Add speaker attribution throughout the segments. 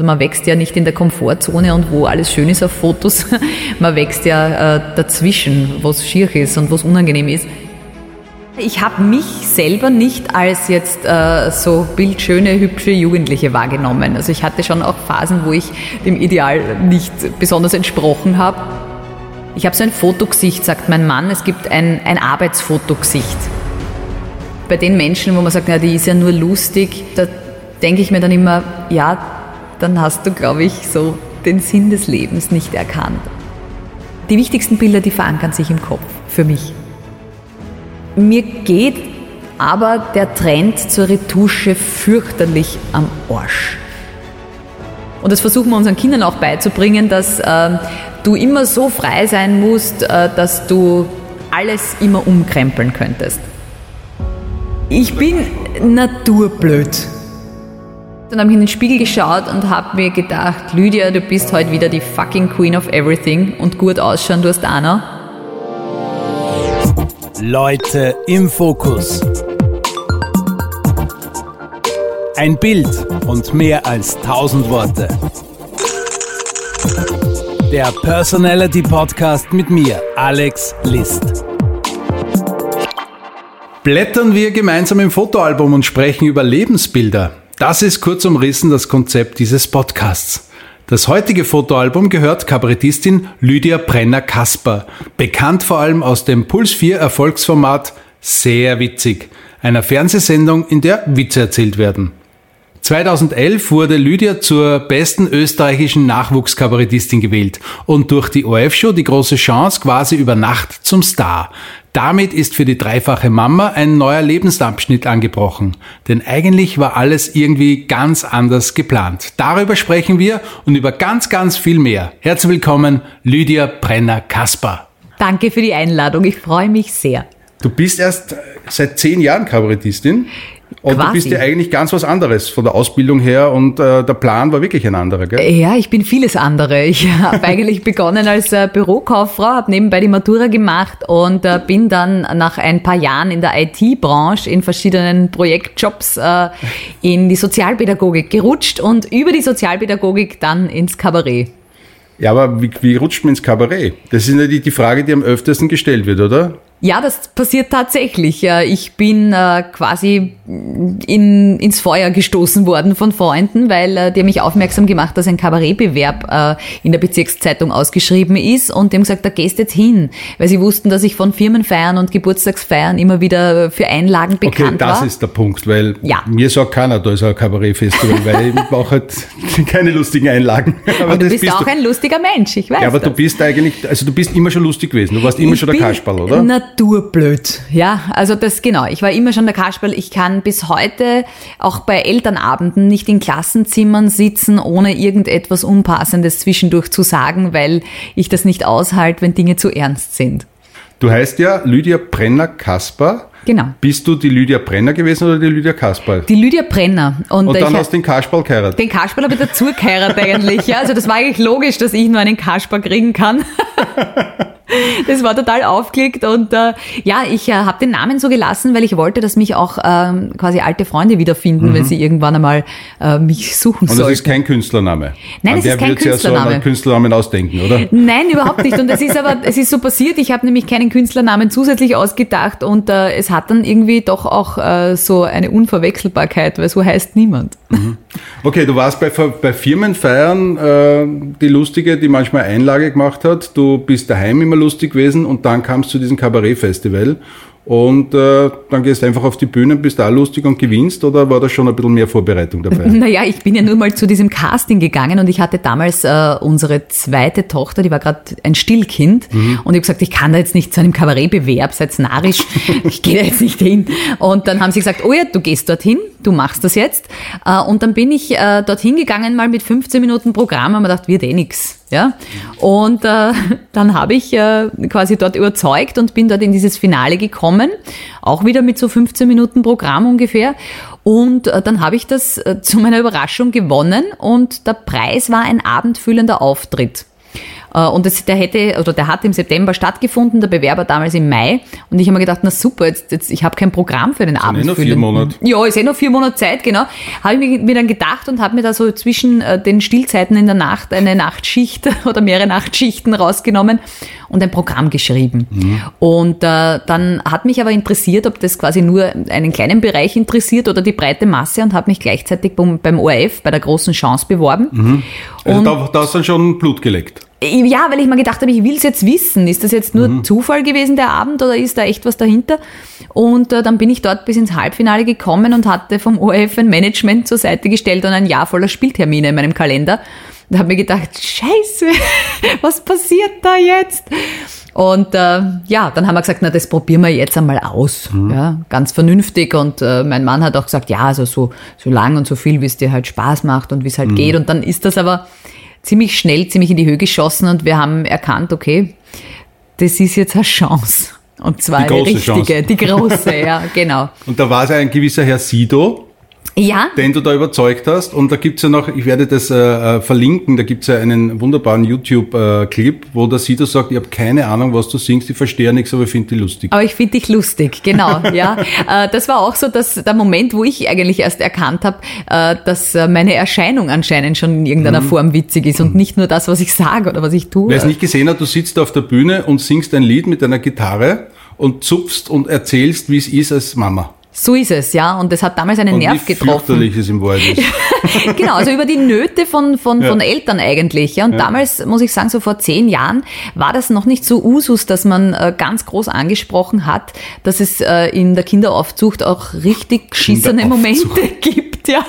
Speaker 1: Also man wächst ja nicht in der Komfortzone und wo alles schön ist auf Fotos. Man wächst ja äh, dazwischen, wo es schier ist und wo es unangenehm ist. Ich habe mich selber nicht als jetzt äh, so bildschöne, hübsche Jugendliche wahrgenommen. Also ich hatte schon auch Phasen, wo ich dem Ideal nicht besonders entsprochen habe. Ich habe so ein Fotogesicht, sagt mein Mann. Es gibt ein, ein Arbeitsfotogesicht. Bei den Menschen, wo man sagt, ja, die ist ja nur lustig, da denke ich mir dann immer, ja, dann hast du, glaube ich, so den Sinn des Lebens nicht erkannt. Die wichtigsten Bilder, die verankern sich im Kopf, für mich. Mir geht aber der Trend zur Retusche fürchterlich am Arsch. Und das versuchen wir unseren Kindern auch beizubringen, dass äh, du immer so frei sein musst, äh, dass du alles immer umkrempeln könntest. Ich bin naturblöd. Dann habe ich in den Spiegel geschaut und habe mir gedacht, Lydia, du bist heute wieder die fucking Queen of Everything und gut ausschauen, du hast Anna.
Speaker 2: Leute im Fokus. Ein Bild und mehr als tausend Worte. Der Personality Podcast mit mir, Alex List.
Speaker 3: Blättern wir gemeinsam im Fotoalbum und sprechen über Lebensbilder. Das ist kurz umrissen das Konzept dieses Podcasts. Das heutige Fotoalbum gehört Kabarettistin Lydia Brenner-Kasper, bekannt vor allem aus dem Puls 4 Erfolgsformat Sehr witzig, einer Fernsehsendung, in der Witze erzählt werden. 2011 wurde Lydia zur besten österreichischen Nachwuchskabarettistin gewählt und durch die ORF-Show die große Chance quasi über Nacht zum Star. Damit ist für die dreifache Mama ein neuer Lebensabschnitt angebrochen. Denn eigentlich war alles irgendwie ganz anders geplant. Darüber sprechen wir und über ganz, ganz viel mehr. Herzlich willkommen, Lydia Brenner-Kasper.
Speaker 1: Danke für die Einladung. Ich freue mich sehr.
Speaker 3: Du bist erst seit zehn Jahren Kabarettistin. Und Quasi. du bist ja eigentlich ganz was anderes von der Ausbildung her und äh, der Plan war wirklich ein anderer, gell?
Speaker 1: Ja, ich bin vieles andere. Ich habe eigentlich begonnen als äh, Bürokauffrau, habe nebenbei die Matura gemacht und äh, bin dann nach ein paar Jahren in der IT-Branche in verschiedenen Projektjobs äh, in die Sozialpädagogik gerutscht und über die Sozialpädagogik dann ins Kabarett.
Speaker 3: Ja, aber wie, wie rutscht man ins Kabarett? Das ist ja die, die Frage, die am öftesten gestellt wird, oder?
Speaker 1: Ja, das passiert tatsächlich. Ich bin äh, quasi in, ins Feuer gestoßen worden von Freunden, weil äh, die haben mich aufmerksam gemacht, dass ein Kabarettbewerb äh, in der Bezirkszeitung ausgeschrieben ist und die haben gesagt, da gehst jetzt hin, weil sie wussten, dass ich von Firmenfeiern und Geburtstagsfeiern immer wieder für Einlagen bekannt
Speaker 3: okay, das
Speaker 1: war.
Speaker 3: ist der Punkt, weil ja. mir sagt keiner, da ist ein Kabarettfestival, weil ich brauche halt keine lustigen Einlagen.
Speaker 1: Aber und du bist auch du. ein lustiger Mensch, ich weiß.
Speaker 3: Ja, aber das. du bist eigentlich, also du bist immer schon lustig gewesen. Du warst immer ich schon der Kasperl, oder?
Speaker 1: Naturblöd. Ja, also das genau. Ich war immer schon der Kasperl. Ich kann bis heute auch bei Elternabenden nicht in Klassenzimmern sitzen, ohne irgendetwas Unpassendes zwischendurch zu sagen, weil ich das nicht aushalte, wenn Dinge zu ernst sind.
Speaker 3: Du heißt ja Lydia Brenner-Kasper.
Speaker 1: Genau.
Speaker 3: Bist du die Lydia Brenner gewesen oder die Lydia Kasperl?
Speaker 1: Die Lydia Brenner.
Speaker 3: Und, und dann hast du den Kasperl geheiratet?
Speaker 1: Den Kasperl habe ich dazu geheiratet eigentlich. Ja. Also das war eigentlich logisch, dass ich nur einen Kasperl kriegen kann. das war total aufgelegt und äh, ja, ich äh, habe den Namen so gelassen, weil ich wollte, dass mich auch ähm, quasi alte Freunde wiederfinden, mhm. wenn sie irgendwann einmal äh, mich suchen sollen.
Speaker 3: Und das ist kein Künstlername?
Speaker 1: Nein, es ist kein Künstlername. Ja so einen
Speaker 3: Künstlernamen ausdenken, oder?
Speaker 1: Nein, überhaupt nicht. Und es ist aber, es ist so passiert, ich habe nämlich keinen Künstlernamen zusätzlich ausgedacht und äh, es hat dann irgendwie doch auch äh, so eine Unverwechselbarkeit, weil so heißt niemand. Mhm.
Speaker 3: Okay, du warst bei, bei Firmenfeiern äh, die Lustige, die manchmal Einlage gemacht hat. Du bist daheim immer lustig gewesen und dann kamst du zu diesem Kabarettfestival und äh, dann gehst du einfach auf die Bühne, bist da lustig und gewinnst oder war da schon ein bisschen mehr Vorbereitung dabei?
Speaker 1: Naja, ich bin ja nur mal zu diesem Casting gegangen und ich hatte damals äh, unsere zweite Tochter, die war gerade ein Stillkind mhm. und ich habe gesagt, ich kann da jetzt nicht zu einem Kabarettbewerb, seid narisch, ich gehe da jetzt nicht hin. Und dann haben sie gesagt, oh ja, du gehst dorthin, du machst das jetzt. Äh, und dann bin ich äh, dorthin gegangen mal mit 15 Minuten Programm und mir gedacht, wird eh nix. Ja? Und äh, dann habe ich äh, quasi dort überzeugt und bin dort in dieses Finale gekommen, auch wieder mit so 15 Minuten Programm ungefähr. Und äh, dann habe ich das äh, zu meiner Überraschung gewonnen und der Preis war ein abendfüllender Auftritt. Äh, und das, der hätte, oder der hat im September stattgefunden, der Bewerber damals im Mai. Und ich habe mir gedacht, na super, jetzt, jetzt ich habe kein Programm für den
Speaker 3: Sind
Speaker 1: Abend.
Speaker 3: eh noch vier Monate.
Speaker 1: Ja, ist eh noch vier Monate Zeit, genau. Habe ich mir, dann gedacht und habe mir da so zwischen äh, den Stillzeiten in der Nacht eine Nachtschicht oder mehrere Nachtschichten rausgenommen und ein Programm geschrieben. Und äh, dann hat mich aber interessiert, ob das quasi nur einen kleinen Bereich interessiert oder die breite Masse und habe mich gleichzeitig beim, beim ORF bei der großen Chance beworben.
Speaker 3: Also
Speaker 1: Und-
Speaker 3: da, da du dann schon Blut geleckt.
Speaker 1: Ja, weil ich mir gedacht habe, ich will es jetzt wissen. Ist das jetzt nur Zufall gewesen, der Abend, oder ist da echt was dahinter? Und äh, dann bin ich dort bis ins Halbfinale gekommen und hatte vom ORF ein Management zur Seite gestellt und ein Jahr voller Spieltermine in meinem Kalender. Und habe mir gedacht, scheiße, was passiert da jetzt? Und äh, ja, dann haben wir gesagt, na, das probieren wir jetzt einmal aus. Ja, ganz vernünftig. Und äh, mein Mann hat auch gesagt, ja, also so, so lang und so viel, wie es dir halt Spaß macht und wie es halt geht. Und dann ist das aber ziemlich schnell, ziemlich in die Höhe geschossen und wir haben erkannt, okay, das ist jetzt eine Chance. Und zwar
Speaker 3: Die große
Speaker 1: richtige,
Speaker 3: Chance.
Speaker 1: die große, ja, genau.
Speaker 3: Und da war es ein gewisser Herr Sido,
Speaker 1: Ja,
Speaker 3: den du da überzeugt hast. Und da gibt's ja noch, ich werde das äh, äh, verlinken, da gibt's ja einen wunderbaren YouTube-Clip, wo der Sido sagt, ich habe keine Ahnung, was du singst, ich verstehe nichts, aber ich finde die lustig.
Speaker 1: aber ich finde dich lustig, genau, ja. Äh, Das war auch so dass der Moment, wo ich eigentlich erst erkannt habe, äh, dass äh, meine Erscheinung anscheinend schon in
Speaker 3: Mhm.
Speaker 1: irgendeiner Form witzig ist und nicht nur das, was ich sage oder was ich tue.
Speaker 3: Wer es nicht gesehen hat, du sitzt auf der Bühne und singst ein Lied mit deiner Gitarre und zupfst und erzählst, wie es ist als Mama.
Speaker 1: So ist es, ja. Und das hat damals einen
Speaker 3: Und
Speaker 1: Nerv
Speaker 3: wie
Speaker 1: getroffen.
Speaker 3: fürchterlich es im Wald ist.
Speaker 1: genau, also über die Nöte von, von,
Speaker 3: Ja.
Speaker 1: von Eltern eigentlich. Ja. Und damals, muss ich sagen, so vor zehn Jahren war das noch nicht so Usus, dass man äh, ganz groß angesprochen hat, dass es äh, in der Kinderaufzucht auch richtig geschissene Momente gibt. Ja.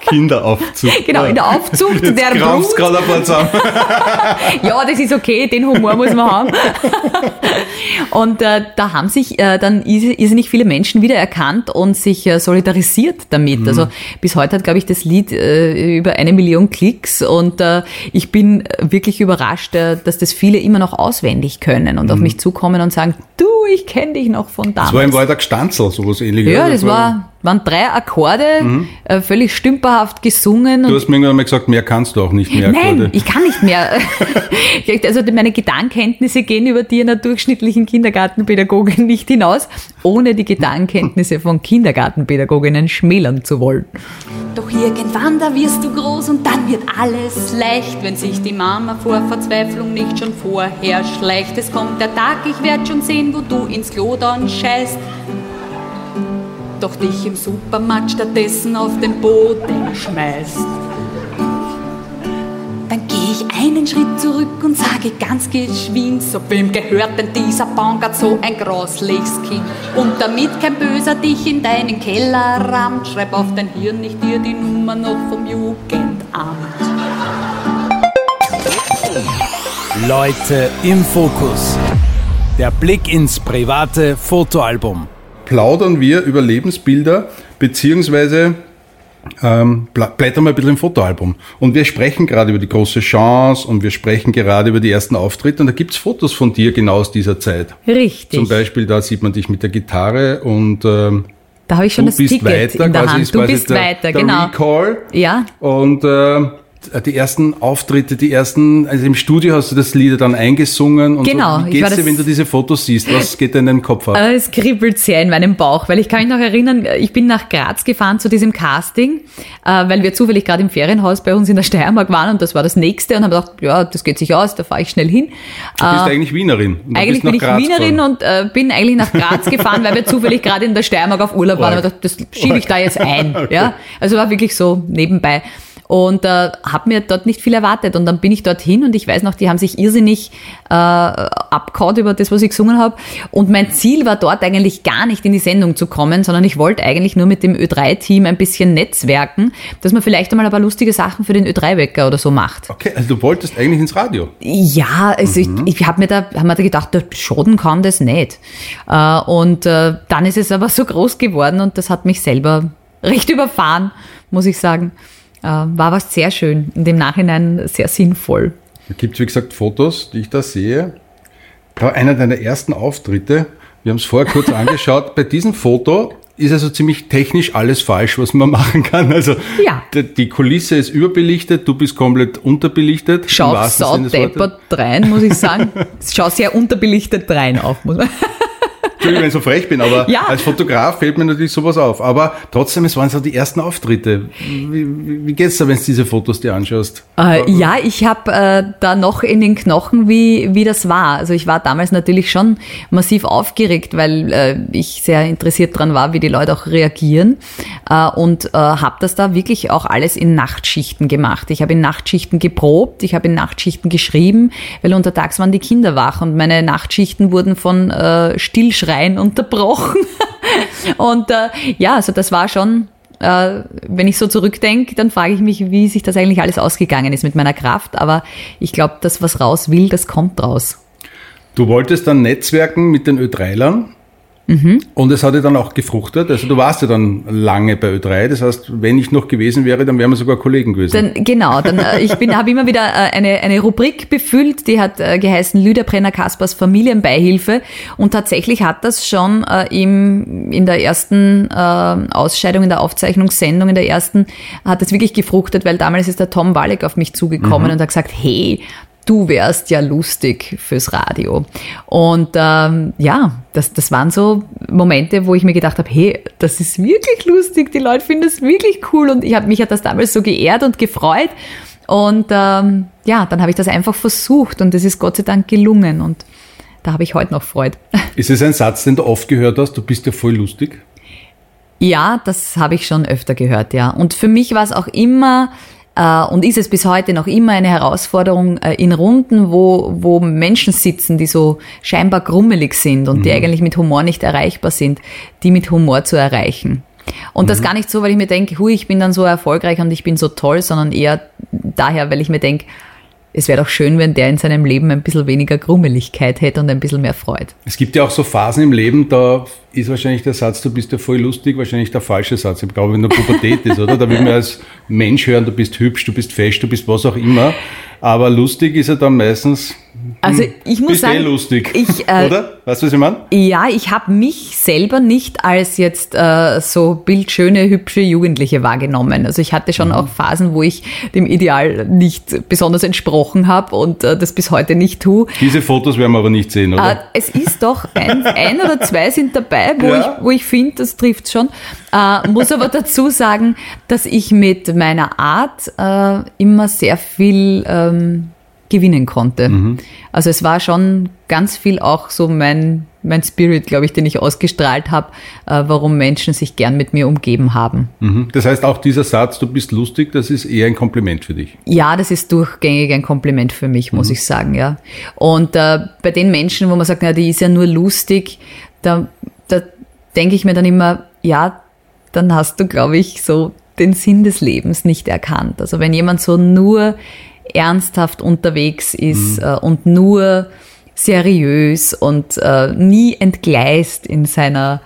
Speaker 3: Kinderaufzug.
Speaker 1: Genau, in der Aufzucht
Speaker 3: Jetzt
Speaker 1: der Brut.
Speaker 3: gerade ein paar zusammen.
Speaker 1: Ja, das ist okay, den Humor muss man haben. Und äh, da haben sich äh, dann irrs- irrsinnig viele Menschen wiedererkannt und sich äh, solidarisiert damit. Also bis heute hat, glaube ich, das Lied äh, über eine Million Klicks und äh, ich bin wirklich überrascht, äh, dass das viele immer noch auswendig können und auf mich zukommen und sagen, du, ich kenne dich noch von damals.
Speaker 3: Das war im Wald ein Gestanzel, sowas ähnliches.
Speaker 1: ja, das war, waren drei Akkorde, äh, völlig stümperhaft gesungen.
Speaker 3: Du hast mir irgendwann mal gesagt, mehr kannst du auch nicht mehr.
Speaker 1: Nein,
Speaker 3: Akkorde.
Speaker 1: ich kann nicht mehr. also meine Gedankenkenntnisse gehen über die einer durchschnittlichen Kindergartenpädagogin nicht hinaus, ohne die Gedankenkenntnisse von Kindergartenpädagoginnen schmälern zu wollen.
Speaker 4: Doch irgendwann, da wirst du groß und dann wird alles leicht, wenn sich die Mama vor Verzweiflung nicht schon vorher schleicht. Es kommt der Tag, ich werd schon sehen, wo du ins Klo dann scheißt. Doch dich im Supermarkt stattdessen auf den Boden schmeißt. Dann gehe ich einen Schritt zurück und sage ganz geschwind, so wem gehört denn dieser Bankert so ein grosliches Kind? Und damit kein Böser dich in deinen Keller rammt, schreib auf dein Hirn nicht dir die Nummer noch vom Jugendamt.
Speaker 2: Leute im Fokus. Der Blick ins private Fotoalbum.
Speaker 3: Plaudern wir über Lebensbilder, beziehungsweise ähm, blättern wir ein bisschen im Fotoalbum. Und wir sprechen gerade über die große Chance und wir sprechen gerade über die ersten Auftritte. Und da gibt's Fotos von dir genau aus dieser Zeit.
Speaker 1: Richtig.
Speaker 3: Zum Beispiel, da sieht man dich mit der Gitarre und ähm,
Speaker 1: Da habe ich schon
Speaker 3: du
Speaker 1: das
Speaker 3: bist
Speaker 1: Ticket
Speaker 3: weiter,
Speaker 1: in der
Speaker 3: quasi
Speaker 1: Hand. Du bist
Speaker 3: der,
Speaker 1: weiter,
Speaker 3: der
Speaker 1: genau.
Speaker 3: Recall.
Speaker 1: Ja,
Speaker 3: Und äh, die ersten Auftritte, die ersten, also im Studio hast du das Lied dann eingesungen. Und
Speaker 1: Genau,
Speaker 3: So. Wie geht's dir, wenn du diese Fotos siehst? Was geht dir in deinem Kopf ab?
Speaker 1: Äh, Es kribbelt sehr in meinem Bauch, weil ich kann mich noch erinnern, ich bin nach Graz gefahren zu diesem Casting, äh, weil wir zufällig gerade im Ferienhaus bei uns in der Steiermark waren und das war das nächste und haben gedacht, ja, das geht sich aus, da fahre ich schnell hin.
Speaker 3: Du bist eigentlich Wienerin.
Speaker 1: Eigentlich bin ich
Speaker 3: Graz
Speaker 1: Wienerin
Speaker 3: gefahren.
Speaker 1: und äh, bin eigentlich nach Graz gefahren, weil wir zufällig gerade in der Steiermark auf Urlaub waren. Und das schiebe ich da jetzt ein.
Speaker 3: Okay.
Speaker 1: Ja? Also war wirklich so nebenbei. Und äh, habe mir dort nicht viel erwartet. Und dann bin ich dorthin und ich weiß noch, die haben sich irrsinnig äh, abgehauen über das, was ich gesungen habe. Und mein Ziel war dort eigentlich gar nicht in die Sendung zu kommen, sondern ich wollte eigentlich nur mit dem Ö3-Team ein bisschen netzwerken, dass man vielleicht einmal ein paar lustige Sachen für den Ö3-Wecker oder so macht.
Speaker 3: Okay, also du wolltest eigentlich ins Radio.
Speaker 1: Ja, also ich, ich habe mir da hab mir da gedacht, der Schoden kann das nicht. Äh, und äh, dann ist es aber so groß geworden und das hat mich selber recht überfahren, muss ich sagen. Äh, war was sehr schön, in dem Nachhinein sehr sinnvoll.
Speaker 3: Da gibt's wie gesagt, Fotos, die ich da sehe. Da war einer deiner ersten Auftritte. Wir haben es vorher kurz angeschaut. Bei diesem Foto ist also ziemlich technisch alles falsch, was man machen kann. Also
Speaker 1: Ja.
Speaker 3: die, Kulisse ist überbelichtet, du bist komplett unterbelichtet. im Wortes.
Speaker 1: saudeppert rein, muss ich sagen. Schaut sehr unterbelichtet rein auch, muss man.
Speaker 3: Entschuldigung, wenn ich so frech bin, aber
Speaker 1: Ja.
Speaker 3: als Fotograf fällt mir natürlich sowas auf. Aber trotzdem, es waren so die ersten Auftritte. Wie, wie, wie geht's da, wenn du diese Fotos dir anschaust?
Speaker 1: Äh, ja, ich habe äh, da noch in den Knochen, wie, wie das war. Also ich war damals natürlich schon massiv aufgeregt, weil äh, ich sehr interessiert dran war, wie die Leute auch reagieren. Äh, und äh, habe das da wirklich auch alles in Nachtschichten gemacht. Ich habe in Nachtschichten geprobt, ich habe in Nachtschichten geschrieben, weil untertags waren die Kinder wach und meine Nachtschichten wurden von äh, Stillschreien unterbrochen. und äh, ja, also das war schon äh, wenn ich so zurückdenke, dann frage ich mich, wie sich das eigentlich alles ausgegangen ist mit meiner Kraft. Aber ich glaube, das, was raus will, das kommt raus.
Speaker 3: Du wolltest dann netzwerken mit den Ö3lern.
Speaker 1: Mhm.
Speaker 3: Und es hat ja dann auch gefruchtet. Also du warst ja dann lange bei Ö3. Das heißt, wenn ich noch gewesen wäre, dann wären wir sogar Kollegen gewesen.
Speaker 1: Dann, genau, dann, äh, ich bin, habe immer wieder äh, eine, eine Rubrik befüllt, die hat äh, geheißen Lüder Brenner Kaspers Familienbeihilfe. Und tatsächlich hat das schon äh, im, in der ersten äh, Ausscheidung, in der Aufzeichnungssendung, in der ersten, hat es wirklich gefruchtet, weil damals ist der Tom Walleck auf mich zugekommen und hat gesagt, hey, du wärst ja lustig fürs Radio. Und ähm, ja, das, das waren so Momente, wo ich mir gedacht habe, hey, das ist wirklich lustig, die Leute finden es wirklich cool und ich habe mich hat das damals so geehrt und gefreut. Und ähm, ja, dann habe ich das einfach versucht und es ist Gott sei Dank gelungen und da habe ich heute noch Freude.
Speaker 3: Ist es ein Satz, den du oft gehört hast? Du bist ja voll lustig.
Speaker 1: Ja, das habe ich schon öfter gehört, ja. Und für mich war es auch immer und ist es bis heute noch immer eine Herausforderung äh, in Runden, wo, wo Menschen sitzen, die so scheinbar grummelig sind und die eigentlich mit Humor nicht erreichbar sind, die mit Humor zu erreichen. Und das gar nicht so, weil ich mir denke, hui, ich bin dann so erfolgreich und ich bin so toll, sondern eher daher, weil ich mir denke, es wäre doch schön, wenn der in seinem Leben ein bisschen weniger Grummeligkeit hätte und ein bisschen mehr Freude.
Speaker 3: Es gibt ja auch so Phasen im Leben, da ist wahrscheinlich der Satz, du bist ja voll lustig, wahrscheinlich der falsche Satz. Ich glaube, wenn der Pubertät ist, oder? Da will man als Mensch hören, du bist hübsch, du bist fest, du bist was auch immer. Aber lustig ist er dann meistens.
Speaker 1: Also ich muss
Speaker 3: bist
Speaker 1: sagen,
Speaker 3: eh lustig.
Speaker 1: ich, äh,
Speaker 3: oder? Weißt du, was ich meine?
Speaker 1: Ja, ich habe mich selber nicht als jetzt äh, so bildschöne, hübsche Jugendliche wahrgenommen. Also ich hatte
Speaker 3: Mhm.
Speaker 1: schon auch Phasen, wo ich dem Ideal nicht besonders entsprochen habe und äh, das bis heute nicht tue.
Speaker 3: Diese Fotos werden wir aber nicht sehen,
Speaker 1: Äh,
Speaker 3: oder?
Speaker 1: es ist doch ein, ein oder zwei sind dabei, wo
Speaker 3: Ja.
Speaker 1: ich, wo ich finde, das trifft schon. Äh, muss aber dazu sagen, dass ich mit meiner Art äh, immer sehr viel ähm, gewinnen konnte. Also es war schon ganz viel auch so mein, mein Spirit, glaube ich, den ich ausgestrahlt habe, äh, warum Menschen sich gern mit mir umgeben haben.
Speaker 3: Mhm. Das heißt, auch dieser Satz, du bist lustig, das ist eher ein Kompliment für dich.
Speaker 1: Ja, das ist durchgängig ein Kompliment für mich, muss ich sagen, ja. Und äh, bei den Menschen, wo man sagt, na, die ist ja nur lustig, da, da denke ich mir dann immer, ja, dann hast du, glaube ich, so den Sinn des Lebens nicht erkannt. Also wenn jemand so nur ernsthaft unterwegs ist äh, und nur seriös und äh, nie entgleist in seiner,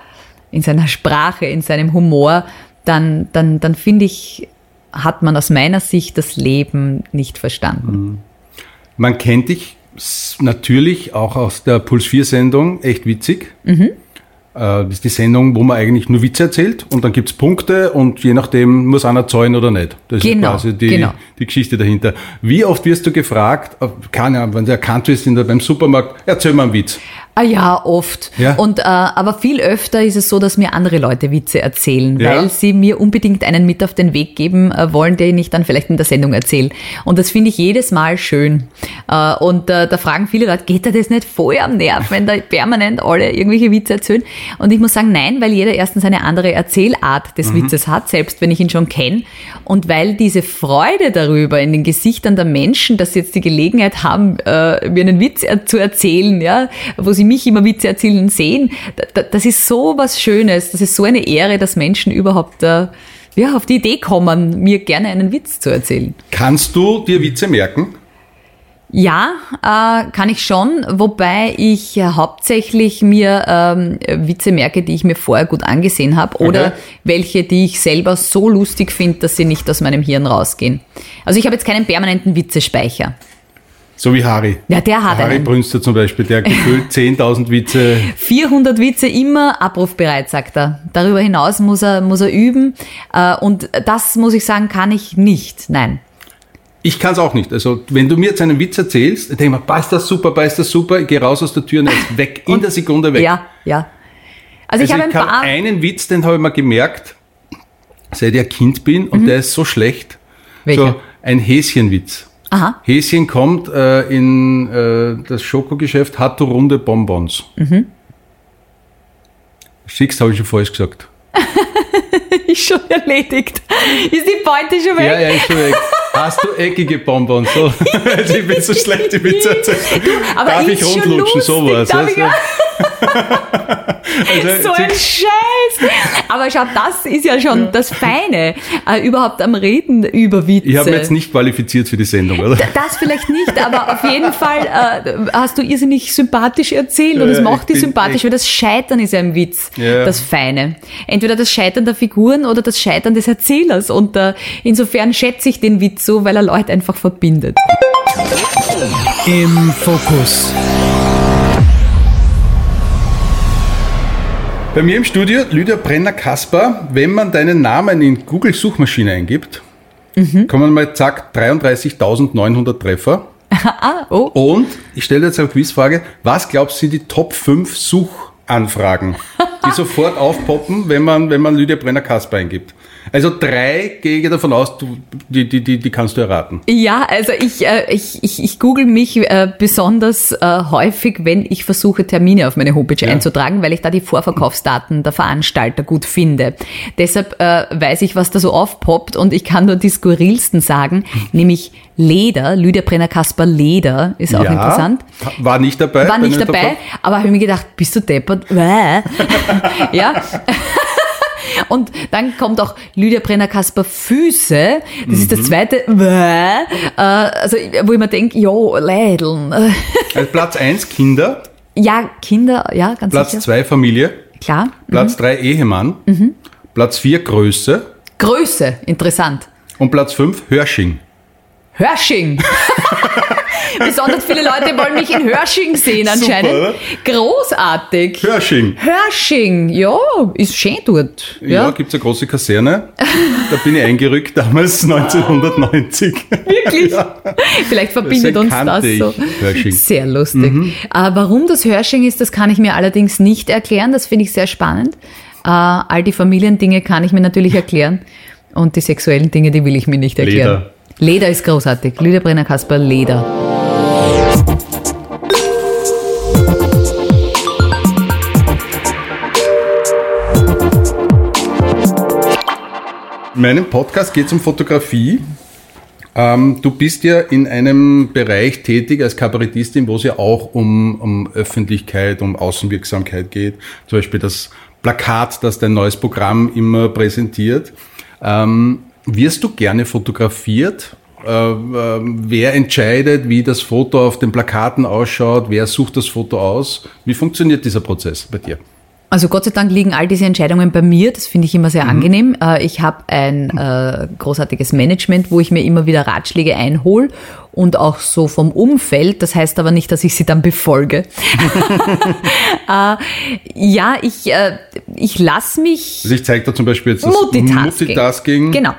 Speaker 1: in seiner Sprache, in seinem Humor, dann, dann, dann finde ich, hat man aus meiner Sicht das Leben nicht verstanden.
Speaker 3: Man kennt dich natürlich auch aus der Puls 4 Sendung, echt witzig.
Speaker 1: Mhm.
Speaker 3: Äh, Das ist die Sendung, wo man eigentlich nur Witze erzählt und dann gibt's Punkte und je nachdem muss einer zahlen oder nicht. Das
Speaker 1: Genau,
Speaker 3: ist quasi die,
Speaker 1: genau.
Speaker 3: die Geschichte dahinter. Wie oft wirst du gefragt, äh, keine Ahnung, wenn du erkannt wirst in der, beim Supermarkt, erzähl mal einen Witz.
Speaker 1: Ah ja, oft.
Speaker 3: Ja?
Speaker 1: Und äh, aber viel öfter ist es so, dass mir andere Leute Witze erzählen,
Speaker 3: Ja?
Speaker 1: weil sie mir unbedingt einen mit auf den Weg geben äh, wollen, den ich dann vielleicht in der Sendung erzähle. Und das finde ich jedes Mal schön. Äh, und äh, da fragen viele Leute, geht dir das nicht voll am Nerv, wenn da permanent alle irgendwelche Witze erzählen? Und ich muss sagen, nein, weil jeder erstens eine andere Erzählart des Witzes hat, selbst wenn ich ihn schon kenne. Und weil diese Freude darüber in den Gesichtern der Menschen, dass sie jetzt die Gelegenheit haben, äh, mir einen Witz er zu erzählen, ja, wo sie mich immer Witze erzählen sehen, da, da, das ist so was Schönes, das ist so eine Ehre, dass Menschen überhaupt äh, ja, auf die Idee kommen, mir gerne einen Witz zu erzählen.
Speaker 3: Kannst du dir Witze merken?
Speaker 1: Ja, äh, kann ich schon, wobei ich äh, hauptsächlich mir ähm, Witze merke, die ich mir vorher gut angesehen habe oder
Speaker 3: Okay.
Speaker 1: welche, die ich selber so lustig finde, dass sie nicht aus meinem Hirn rausgehen. Also ich habe jetzt keinen permanenten Witzespeicher.
Speaker 3: So wie Harry.
Speaker 1: Ja, der hat
Speaker 3: Harry
Speaker 1: einen.
Speaker 3: Brünster zum Beispiel, der gefühlt 10.000 Witze
Speaker 1: 400 Witze immer abrufbereit, sagt er. Darüber hinaus muss er, muss er üben. Äh, Und das, muss ich sagen, kann ich nicht. Nein.
Speaker 3: Ich kann es auch nicht. Also, wenn du mir jetzt einen Witz erzählst, dann denke ich mir, bah, ist das super, bah, ist das super, ich gehe raus aus der Tür und er ist weg, in der Sekunde weg.
Speaker 1: Ja, ja. Also,
Speaker 3: Also
Speaker 1: ich habe
Speaker 3: ich
Speaker 1: ein
Speaker 3: kann
Speaker 1: paar.
Speaker 3: einen Witz, den habe ich mal gemerkt, seit ich ein Kind bin, und der ist so schlecht.
Speaker 1: Mhm. Welcher?
Speaker 3: So ein Häschenwitz.
Speaker 1: Aha.
Speaker 3: Häschen kommt äh, in äh, das Schokogeschäft, hat du runde Bonbons.
Speaker 1: Mhm.
Speaker 3: Siehst, habe ich schon falsch gesagt.
Speaker 1: Ist schon erledigt. Ist die Beute schon weg?
Speaker 3: Ja, ja, ist schon weg. Hast du eckige Bonbons? So. Ich bin so schlecht Witz erzählen.
Speaker 1: aber
Speaker 3: Darf ich rundlutschen, sowas.
Speaker 1: darf ich-?
Speaker 3: Also,
Speaker 1: so ein Scheiß. Aber schau, das ist ja schon das Feine, äh, überhaupt am Reden über Witze.
Speaker 3: ich habe mich jetzt nicht qualifiziert für die Sendung, oder?
Speaker 1: Das vielleicht nicht, aber auf jeden Fall äh, hast du irrsinnig sympathisch erzählt und
Speaker 3: Ja,
Speaker 1: es macht
Speaker 3: ich
Speaker 1: dich sympathisch,
Speaker 3: echt-
Speaker 1: weil das Scheitern ist ja im Witz
Speaker 3: Ja.
Speaker 1: das Feine. Entweder das Scheitern der Figuren oder das Scheitern des Erzählers und äh, insofern schätze ich den Witz so, weil er Leute einfach verbindet.
Speaker 2: Im Fokus.
Speaker 3: Bei mir im Studio Lydia Brenner-Kasper. Wenn man deinen Namen in Google-Suchmaschine eingibt,
Speaker 1: Mhm.
Speaker 3: kommen mal zack 33.900 Treffer.
Speaker 1: ah, oh.
Speaker 3: Und ich stelle jetzt eine Quizfrage. Was glaubst du sind die Top 5 Suchanfragen, die sofort aufpoppen, wenn man, wenn man Lydia Brenner-Kasper eingibt? Also drei gehe ich davon aus, du, die, die, die, die kannst du erraten.
Speaker 1: Ja, also ich, äh, ich, ich, ich google mich äh, besonders äh, häufig, wenn ich versuche, Termine auf meine Homepage einzutragen, weil ich da die Vorverkaufsdaten der Veranstalter gut finde. Deshalb äh, weiß ich, was da so aufpoppt und ich kann nur die skurrilsten sagen, nämlich Leder, Lydia Brenner Kasper Leder, ist auch interessant.
Speaker 3: War nicht dabei.
Speaker 1: War nicht dabei, aber habe mir gedacht, bist du deppert? Ja. Und dann kommt auch Lydia Brenner Kasper Füße. Das ist
Speaker 3: Mhm.
Speaker 1: das zweite. Bäh. Äh, Also, wo ich mir denke, jo, Lädeln.
Speaker 3: Also Platz 1 Kinder,
Speaker 1: Ja, Kinder, ja, ganz
Speaker 3: Platz
Speaker 1: sicher.
Speaker 3: 2 Familie,
Speaker 1: Klar.
Speaker 3: Platz 3 Ehemann, Platz 4 Größe
Speaker 1: Größe, interessant.
Speaker 3: und Platz 5 Hörsching.
Speaker 1: Hörsching. Besonders viele Leute wollen mich in Hörsching sehen anscheinend.
Speaker 3: oder?
Speaker 1: Großartig.
Speaker 3: Hörsching.
Speaker 1: Hörsching, ja, ist schön dort.
Speaker 3: Ja,
Speaker 1: Ja,
Speaker 3: gibt's eine große Kaserne. Da bin ich eingerückt damals 1990.
Speaker 1: wirklich. Vielleicht verbindet
Speaker 3: Deswegen
Speaker 1: uns das so.
Speaker 3: Hörsching.
Speaker 1: Sehr lustig. Äh, warum das Hörsching ist, das kann ich mir allerdings nicht erklären. Das finde ich sehr spannend. Äh, all die Familiendinge kann ich mir natürlich erklären. Und die sexuellen Dinge, die will ich mir nicht erklären.
Speaker 3: Leder.
Speaker 1: Leder ist großartig. Lydia Brenner Kasper, Leder.
Speaker 3: In meinem Podcast geht es um Fotografie. Ähm, du bist ja in einem Bereich tätig als Kabarettistin, wo es ja auch um, um Öffentlichkeit, um Außenwirksamkeit geht. Zum Beispiel das Plakat, das dein neues Programm immer präsentiert. Ähm, wirst du gerne fotografiert? Äh, äh, wer entscheidet, wie das Foto auf den Plakaten ausschaut? Wer sucht das Foto aus? Wie funktioniert dieser Prozess bei dir?
Speaker 1: Also Gott sei Dank liegen all diese Entscheidungen bei mir. Das finde ich immer sehr angenehm. Äh, Ich habe ein äh, großartiges Management, wo ich mir immer wieder Ratschläge einhole und auch so vom Umfeld. Das heißt aber nicht, dass ich sie dann befolge. äh, ja, ich, äh, ich lasse mich
Speaker 3: Also ich zeige da zum Beispiel jetzt das
Speaker 1: Multitasking.
Speaker 3: Multitasking.
Speaker 1: Genau.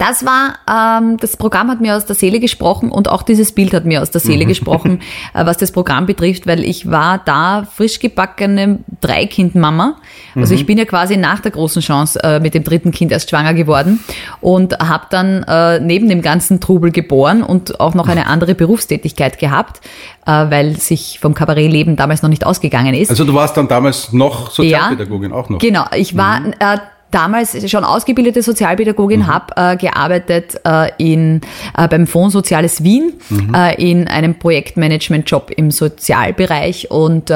Speaker 1: Das war, ähm, das Programm hat mir aus der Seele gesprochen und auch dieses Bild hat mir aus der Seele gesprochen, äh, was das Programm betrifft, weil ich war da frisch gebackene Dreikindmama. Also ich bin ja quasi nach der großen Chance äh, mit dem dritten Kind erst schwanger geworden und habe dann äh, neben dem ganzen Trubel geboren und auch noch eine andere Berufstätigkeit gehabt, äh, weil sich vom Kabarettleben damals noch nicht ausgegangen ist.
Speaker 3: Also du warst dann damals noch Sozialpädagogin auch noch.
Speaker 1: Genau, ich war äh, damals schon ausgebildete Sozialpädagogin, habe äh, gearbeitet äh, in, äh, beim Fonds Soziales Wien äh, in einem Projektmanagement-Job im Sozialbereich und äh,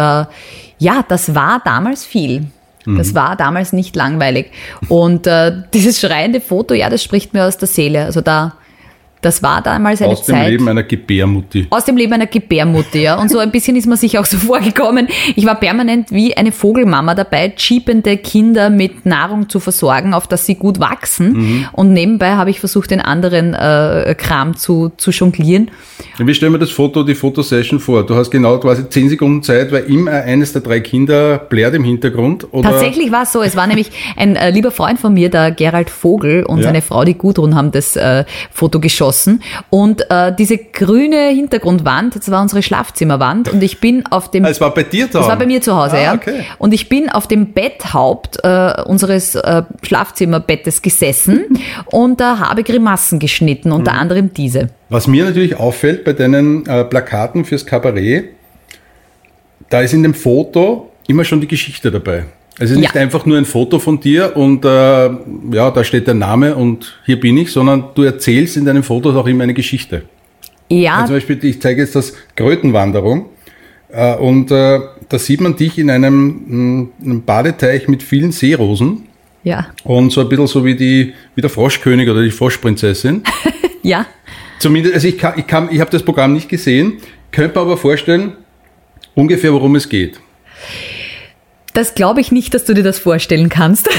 Speaker 1: ja, das war damals viel. Das war damals nicht langweilig. Und äh, dieses schreiende Foto, ja, das spricht mir aus der Seele. Also da, Das war damals eine
Speaker 3: Aus dem
Speaker 1: Zeit.
Speaker 3: Leben einer Gebärmutti.
Speaker 1: Aus dem Leben einer Gebärmutter, ja. Und so ein bisschen ist man sich auch so vorgekommen. Ich war permanent wie eine Vogelmama dabei, cheapende Kinder mit Nahrung zu versorgen, auf dass sie gut wachsen. Und nebenbei habe ich versucht, den anderen äh, Kram zu, zu jonglieren.
Speaker 3: Wie stellen wir das Foto, die Fotosession vor? Du hast genau quasi zehn Sekunden Zeit, weil immer eines der drei Kinder blärt im Hintergrund. Oder
Speaker 1: Tatsächlich war es so. Es war nämlich ein äh, lieber Freund von mir, der Gerald Vogel und
Speaker 3: Ja.
Speaker 1: seine Frau, die Gudrun, haben das äh, Foto geschossen. Und äh, diese grüne Hintergrundwand, das war unsere Schlafzimmerwand. Und ich bin auf dem
Speaker 3: es war bei dir da.
Speaker 1: Das war bei mir zu Hause,
Speaker 3: ah,
Speaker 1: ja.
Speaker 3: Okay.
Speaker 1: Und ich bin auf dem Betthaupt äh, unseres äh, Schlafzimmerbettes gesessen und da habe Grimassen geschnitten, unter
Speaker 3: Mhm.
Speaker 1: anderem diese.
Speaker 3: Was mir natürlich auffällt bei deinen äh, Plakaten fürs Kabarett, da ist in dem Foto immer schon die Geschichte dabei. Es ist nicht
Speaker 1: Ja.
Speaker 3: einfach nur ein Foto von dir und äh, ja, da steht der Name und hier bin ich, sondern du erzählst in deinen Fotos auch immer eine Geschichte.
Speaker 1: Ja,
Speaker 3: Also zum Beispiel, ich zeige jetzt das Krötenwanderung äh, und äh, da sieht man dich in einem, mh, einem Badeteich mit vielen Seerosen
Speaker 1: ja,
Speaker 3: und so ein bisschen so wie, die, wie der Froschkönig oder die Froschprinzessin.
Speaker 1: ja.
Speaker 3: Zumindest, also ich, kann, ich, kann, ich habe das Programm nicht gesehen, könnte mir aber vorstellen, ungefähr worum es geht.
Speaker 1: Das glaube ich nicht, dass du dir das vorstellen kannst.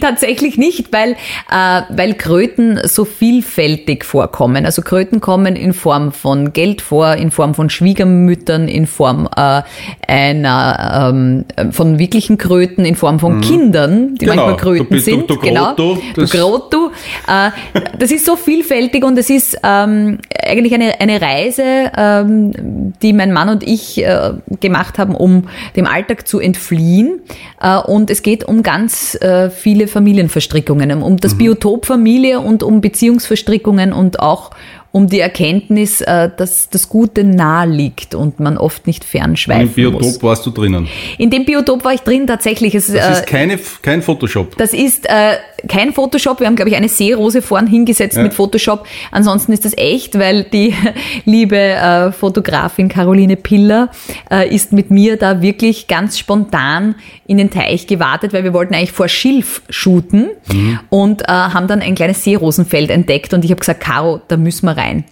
Speaker 1: Tatsächlich nicht, weil, äh, weil Kröten so vielfältig vorkommen. Also Kröten kommen in Form von Geld vor, in Form von Schwiegermüttern, in Form äh, einer ähm, von wirklichen Kröten, in Form von Kindern, die
Speaker 3: Genau.
Speaker 1: manchmal Kröten
Speaker 3: Du bist- du-
Speaker 1: sind.
Speaker 3: du
Speaker 1: genau.
Speaker 3: Grotto,
Speaker 1: Du
Speaker 3: das-
Speaker 1: Grotto. Äh, das ist so vielfältig und es ist ähm, eigentlich eine, eine Reise, ähm, die mein Mann und ich äh, gemacht haben, um dem Alltag zu entfliehen. Äh, und es geht um ganz äh, viele Familienverstrickungen, um, um das Biotop Familie und um Beziehungsverstrickungen und auch um die Erkenntnis, äh, dass das Gute nahe liegt und man oft nicht fernschweifen
Speaker 3: Im Biotop
Speaker 1: muss.
Speaker 3: warst du drinnen.
Speaker 1: In dem Biotop war ich drin tatsächlich. Es,
Speaker 3: Das
Speaker 1: äh,
Speaker 3: ist keine, kein Photoshop.
Speaker 1: das ist äh, kein Photoshop. Wir haben, glaube ich, eine Seerose vorn hingesetzt
Speaker 3: Ja.
Speaker 1: mit Photoshop. Ansonsten ist das echt, weil die liebe äh, Fotografin Caroline Piller äh, ist mit mir da wirklich ganz spontan in den Teich gewartet, weil wir wollten eigentlich vor Schilf shooten
Speaker 3: Mhm.
Speaker 1: und äh, haben dann ein kleines Seerosenfeld entdeckt und ich habe gesagt, Caro, da müssen wir rein.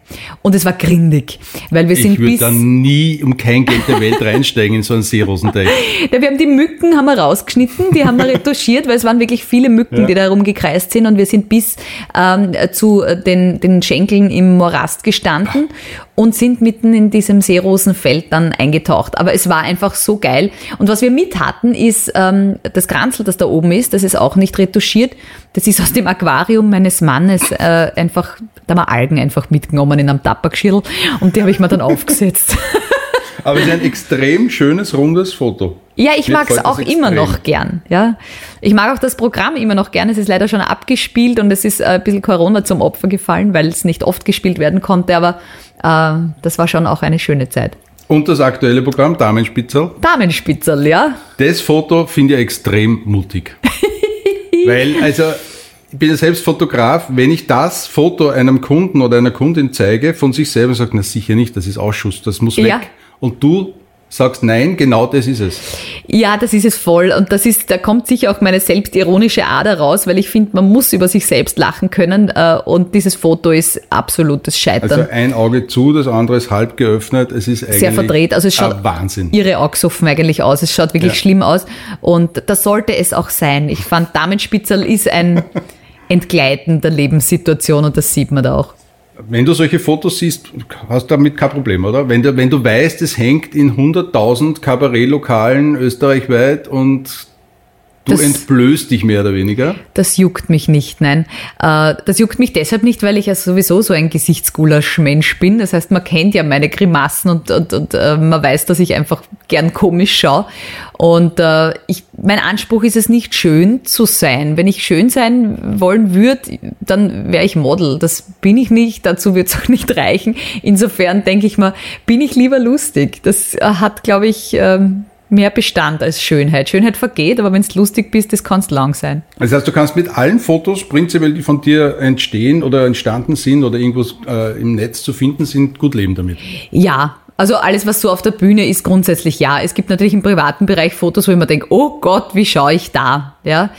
Speaker 1: Und es war grindig, weil wir sind
Speaker 3: Ich würde
Speaker 1: bis...
Speaker 3: da nie um kein Geld der Welt reinsteigen in so einen Seerosenteich.
Speaker 1: Ja, wir haben die Mücken haben wir rausgeschnitten, die haben wir retuschiert, weil es waren wirklich viele Mücken,
Speaker 3: Ja.
Speaker 1: die da rumgekreist sind und wir sind bis ähm, zu den, den Schenkeln im Morast gestanden und sind mitten in diesem Seerosenfeld dann eingetaucht. Aber es war einfach so geil. Und was wir mit hatten, ist ähm, das Kranzel, das da oben ist, das ist auch nicht retuschiert. Das ist aus dem Aquarium meines Mannes äh, einfach, da haben wir Algen einfach mitgenommen in einem Tabakschirl und die habe ich mir dann aufgesetzt.
Speaker 3: Aber es ist ein extrem schönes, rundes Foto.
Speaker 1: Ja, ich
Speaker 3: gefällt das
Speaker 1: auch immer
Speaker 3: extrem.
Speaker 1: noch gern. Ja, ich mag auch das Programm immer noch gern. Es ist leider schon abgespielt und es ist äh, ein bisschen Corona zum Opfer gefallen, weil es nicht oft gespielt werden konnte. Aber äh, das war schon auch eine schöne Zeit.
Speaker 3: Und das aktuelle Programm Damenspitzel.
Speaker 1: Damenspitzel, ja.
Speaker 3: Das Foto finde ich extrem mutig. Weil, also, ich bin ja selbst Fotograf. Wenn ich das Foto einem Kunden oder einer Kundin zeige, von sich selber sagt, na sicher nicht, das ist Ausschuss, das muss weg. Und du sagst, nein, genau das ist es.
Speaker 1: Ja, das ist es voll. Und das ist, da kommt sicher auch meine selbstironische Ader raus, weil ich finde, man muss über sich selbst lachen können. Äh, und dieses Foto ist absolutes Scheitern.
Speaker 3: Also ein Auge zu, das andere ist halb geöffnet. Es ist eigentlich
Speaker 1: sehr verdreht. Also es schaut
Speaker 3: Wahnsinn.
Speaker 1: ihre Augsoffen eigentlich aus. Es schaut wirklich
Speaker 3: Ja.
Speaker 1: schlimm aus. Und das sollte es auch sein. Ich fand, Damenspitzel ist ein Entgleiten der Lebenssituation und das sieht man da auch.
Speaker 3: Wenn du solche Fotos siehst, hast du damit kein Problem, oder? Wenn du, wenn du weißt, es hängt in 100.000 Kabarettlokalen österreichweit und du
Speaker 1: Das-
Speaker 3: entblößt dich mehr oder weniger.
Speaker 1: Das juckt mich nicht, nein. Äh, Das juckt mich deshalb nicht, weil ich ja sowieso so ein Gesichtsgulasch-Mensch bin. Das heißt, man kennt ja meine Grimassen und, und, und äh, man weiß, dass ich einfach gern komisch schaue. Und äh, ich, mein Anspruch ist es nicht, schön zu sein. Wenn ich schön sein wollen würde, dann wäre ich Model. Das bin ich nicht, dazu wird es auch nicht reichen. Insofern denke ich mal, bin ich lieber lustig. Das hat, glaube ich, ähm, mehr Bestand als Schönheit. Schönheit vergeht, aber wenn du lustig bist, das kann lang sein.
Speaker 3: Das heißt, du kannst mit allen Fotos prinzipiell, die von dir entstehen oder entstanden sind oder irgendwo äh, im Netz zu finden sind, gut leben damit.
Speaker 1: Ja, also alles, was so auf der Bühne ist, grundsätzlich ja. Es gibt natürlich im privaten Bereich Fotos, wo ich mir denke, oh Gott, wie schaue ich da? Ja.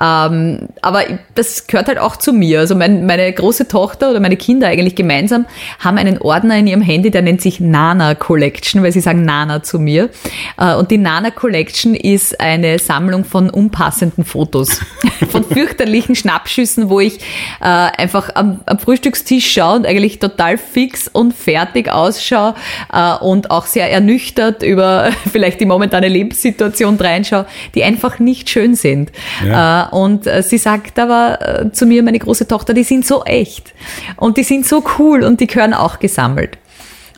Speaker 1: Ähm, aber das gehört halt auch zu mir. Also mein, meine große Tochter oder meine Kinder eigentlich gemeinsam haben einen Ordner in ihrem Handy, der nennt sich Nana Collection, weil sie sagen Nana zu mir. Äh, und die Nana Collection ist eine Sammlung von unpassenden Fotos, von fürchterlichen Schnappschüssen, wo ich äh, einfach am, am Frühstückstisch schaue und eigentlich total fix und fertig ausschaue äh, und auch sehr ernüchtert über vielleicht die momentane Lebenssituation reinschaue, die einfach nicht schön sind.
Speaker 3: Ja.
Speaker 1: Äh, und äh, sie sagt aber äh, zu mir, meine große Tochter, die sind so echt und die sind so cool und die gehören auch gesammelt.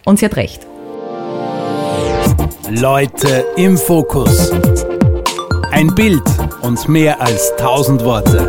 Speaker 1: Und sie hat recht.
Speaker 2: Leute im Fokus. Ein Bild und mehr als tausend Worte.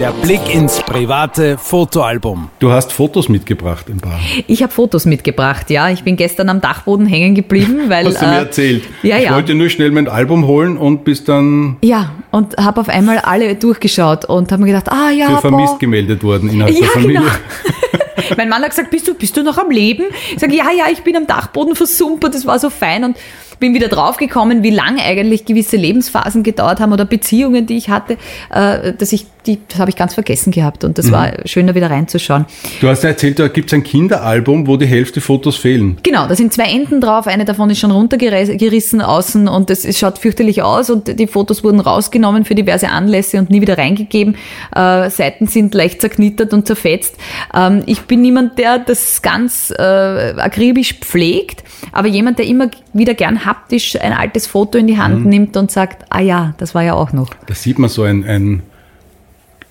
Speaker 2: Der Blick ins private Fotoalbum.
Speaker 3: Du hast Fotos mitgebracht, ein paar.
Speaker 1: Ich habe Fotos mitgebracht, ja. Ich bin gestern am Dachboden hängen geblieben, weil.
Speaker 3: Hast du mir
Speaker 1: äh,
Speaker 3: erzählt.
Speaker 1: Ja,
Speaker 3: ich
Speaker 1: ja.
Speaker 3: wollte nur schnell mein Album holen und bis dann
Speaker 1: Ja, und habe auf einmal alle durchgeschaut und habe mir gedacht, ah ja,
Speaker 3: für vermisst
Speaker 1: boah.
Speaker 3: gemeldet worden innerhalb der
Speaker 1: Ja,
Speaker 3: Familie.
Speaker 1: genau. mein Mann hat gesagt, bist du, bist du noch am Leben? Ich sage, ja, ja, ich bin am Dachboden versumpert, das war so fein und bin wieder draufgekommen, wie lange eigentlich gewisse Lebensphasen gedauert haben oder Beziehungen, die ich hatte, äh, dass ich, die, das habe ich ganz vergessen gehabt und das
Speaker 3: Mhm.
Speaker 1: war schön, da wieder reinzuschauen.
Speaker 3: Du hast ja erzählt, da gibt es ein Kinderalbum, wo die Hälfte Fotos fehlen.
Speaker 1: Genau, da sind zwei Enden drauf, eine davon ist schon runtergerissen außen und es, es schaut fürchterlich aus und die Fotos wurden rausgenommen für diverse Anlässe und nie wieder reingegeben. Äh, Seiten sind leicht zerknittert und zerfetzt. Ähm, ich bin niemand, der das ganz äh, akribisch pflegt, aber jemand, der immer wieder gern haptisch ein altes Foto in die Hand nimmt und sagt, ah ja, das war ja auch noch.
Speaker 3: Da sieht man so ein, ein,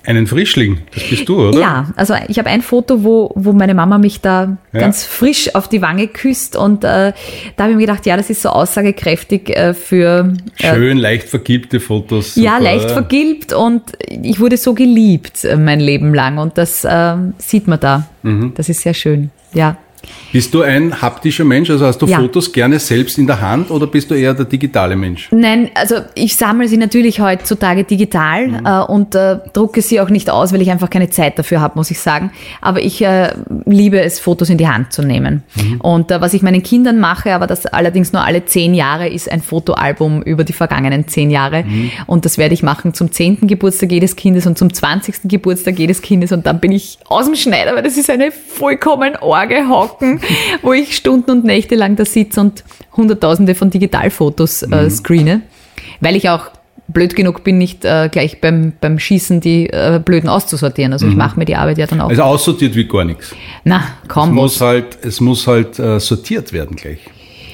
Speaker 3: einen Frischling. Das bist du, oder?
Speaker 1: Ja, also ich habe ein Foto, wo, wo meine Mama mich da
Speaker 3: Ja.
Speaker 1: ganz frisch auf die Wange küsst und äh, da habe ich mir gedacht, ja, das ist so aussagekräftig äh, für äh,
Speaker 3: Schön, leicht vergilbte Fotos.
Speaker 1: ja,
Speaker 3: Super,
Speaker 1: leicht
Speaker 3: oder?
Speaker 1: vergilbt und ich wurde so geliebt äh, mein Leben lang und das ähm, sieht man da.
Speaker 3: Mhm.
Speaker 1: Das ist sehr schön. Ja.
Speaker 3: Bist du ein haptischer Mensch? Also hast du
Speaker 1: Ja.
Speaker 3: Fotos gerne selbst in der Hand oder bist du eher der digitale Mensch?
Speaker 1: Nein, also ich sammle sie natürlich heutzutage digital
Speaker 3: Mhm.
Speaker 1: äh, und äh, drucke sie auch nicht aus, weil ich einfach keine Zeit dafür habe, muss ich sagen. Aber ich äh, liebe es, Fotos in die Hand zu nehmen.
Speaker 3: Mhm.
Speaker 1: Und äh, was ich meinen Kindern mache, aber das allerdings nur alle zehn Jahre, ist ein Fotoalbum über die vergangenen zehn Jahre.
Speaker 3: Mhm.
Speaker 1: Und das werde ich machen zum zehnten Geburtstag jedes Kindes und zum zwanzigsten Geburtstag jedes Kindes. Und dann bin ich aus dem Schneider, weil das ist eine vollkommen orge Hocken, wo ich Stunden und Nächte lang da sitze und hunderttausende von Digitalfotos
Speaker 3: Mhm.
Speaker 1: äh, screene, weil ich auch blöd genug bin, nicht äh, gleich beim, beim Schießen die äh, Blöden auszusortieren. Also ich mache mir die Arbeit ja dann auch.
Speaker 3: Mhm. Also aussortiert wie gar nichts.
Speaker 1: Na,
Speaker 3: Es
Speaker 1: kaum was.
Speaker 3: muss halt, es muss halt äh, sortiert werden gleich.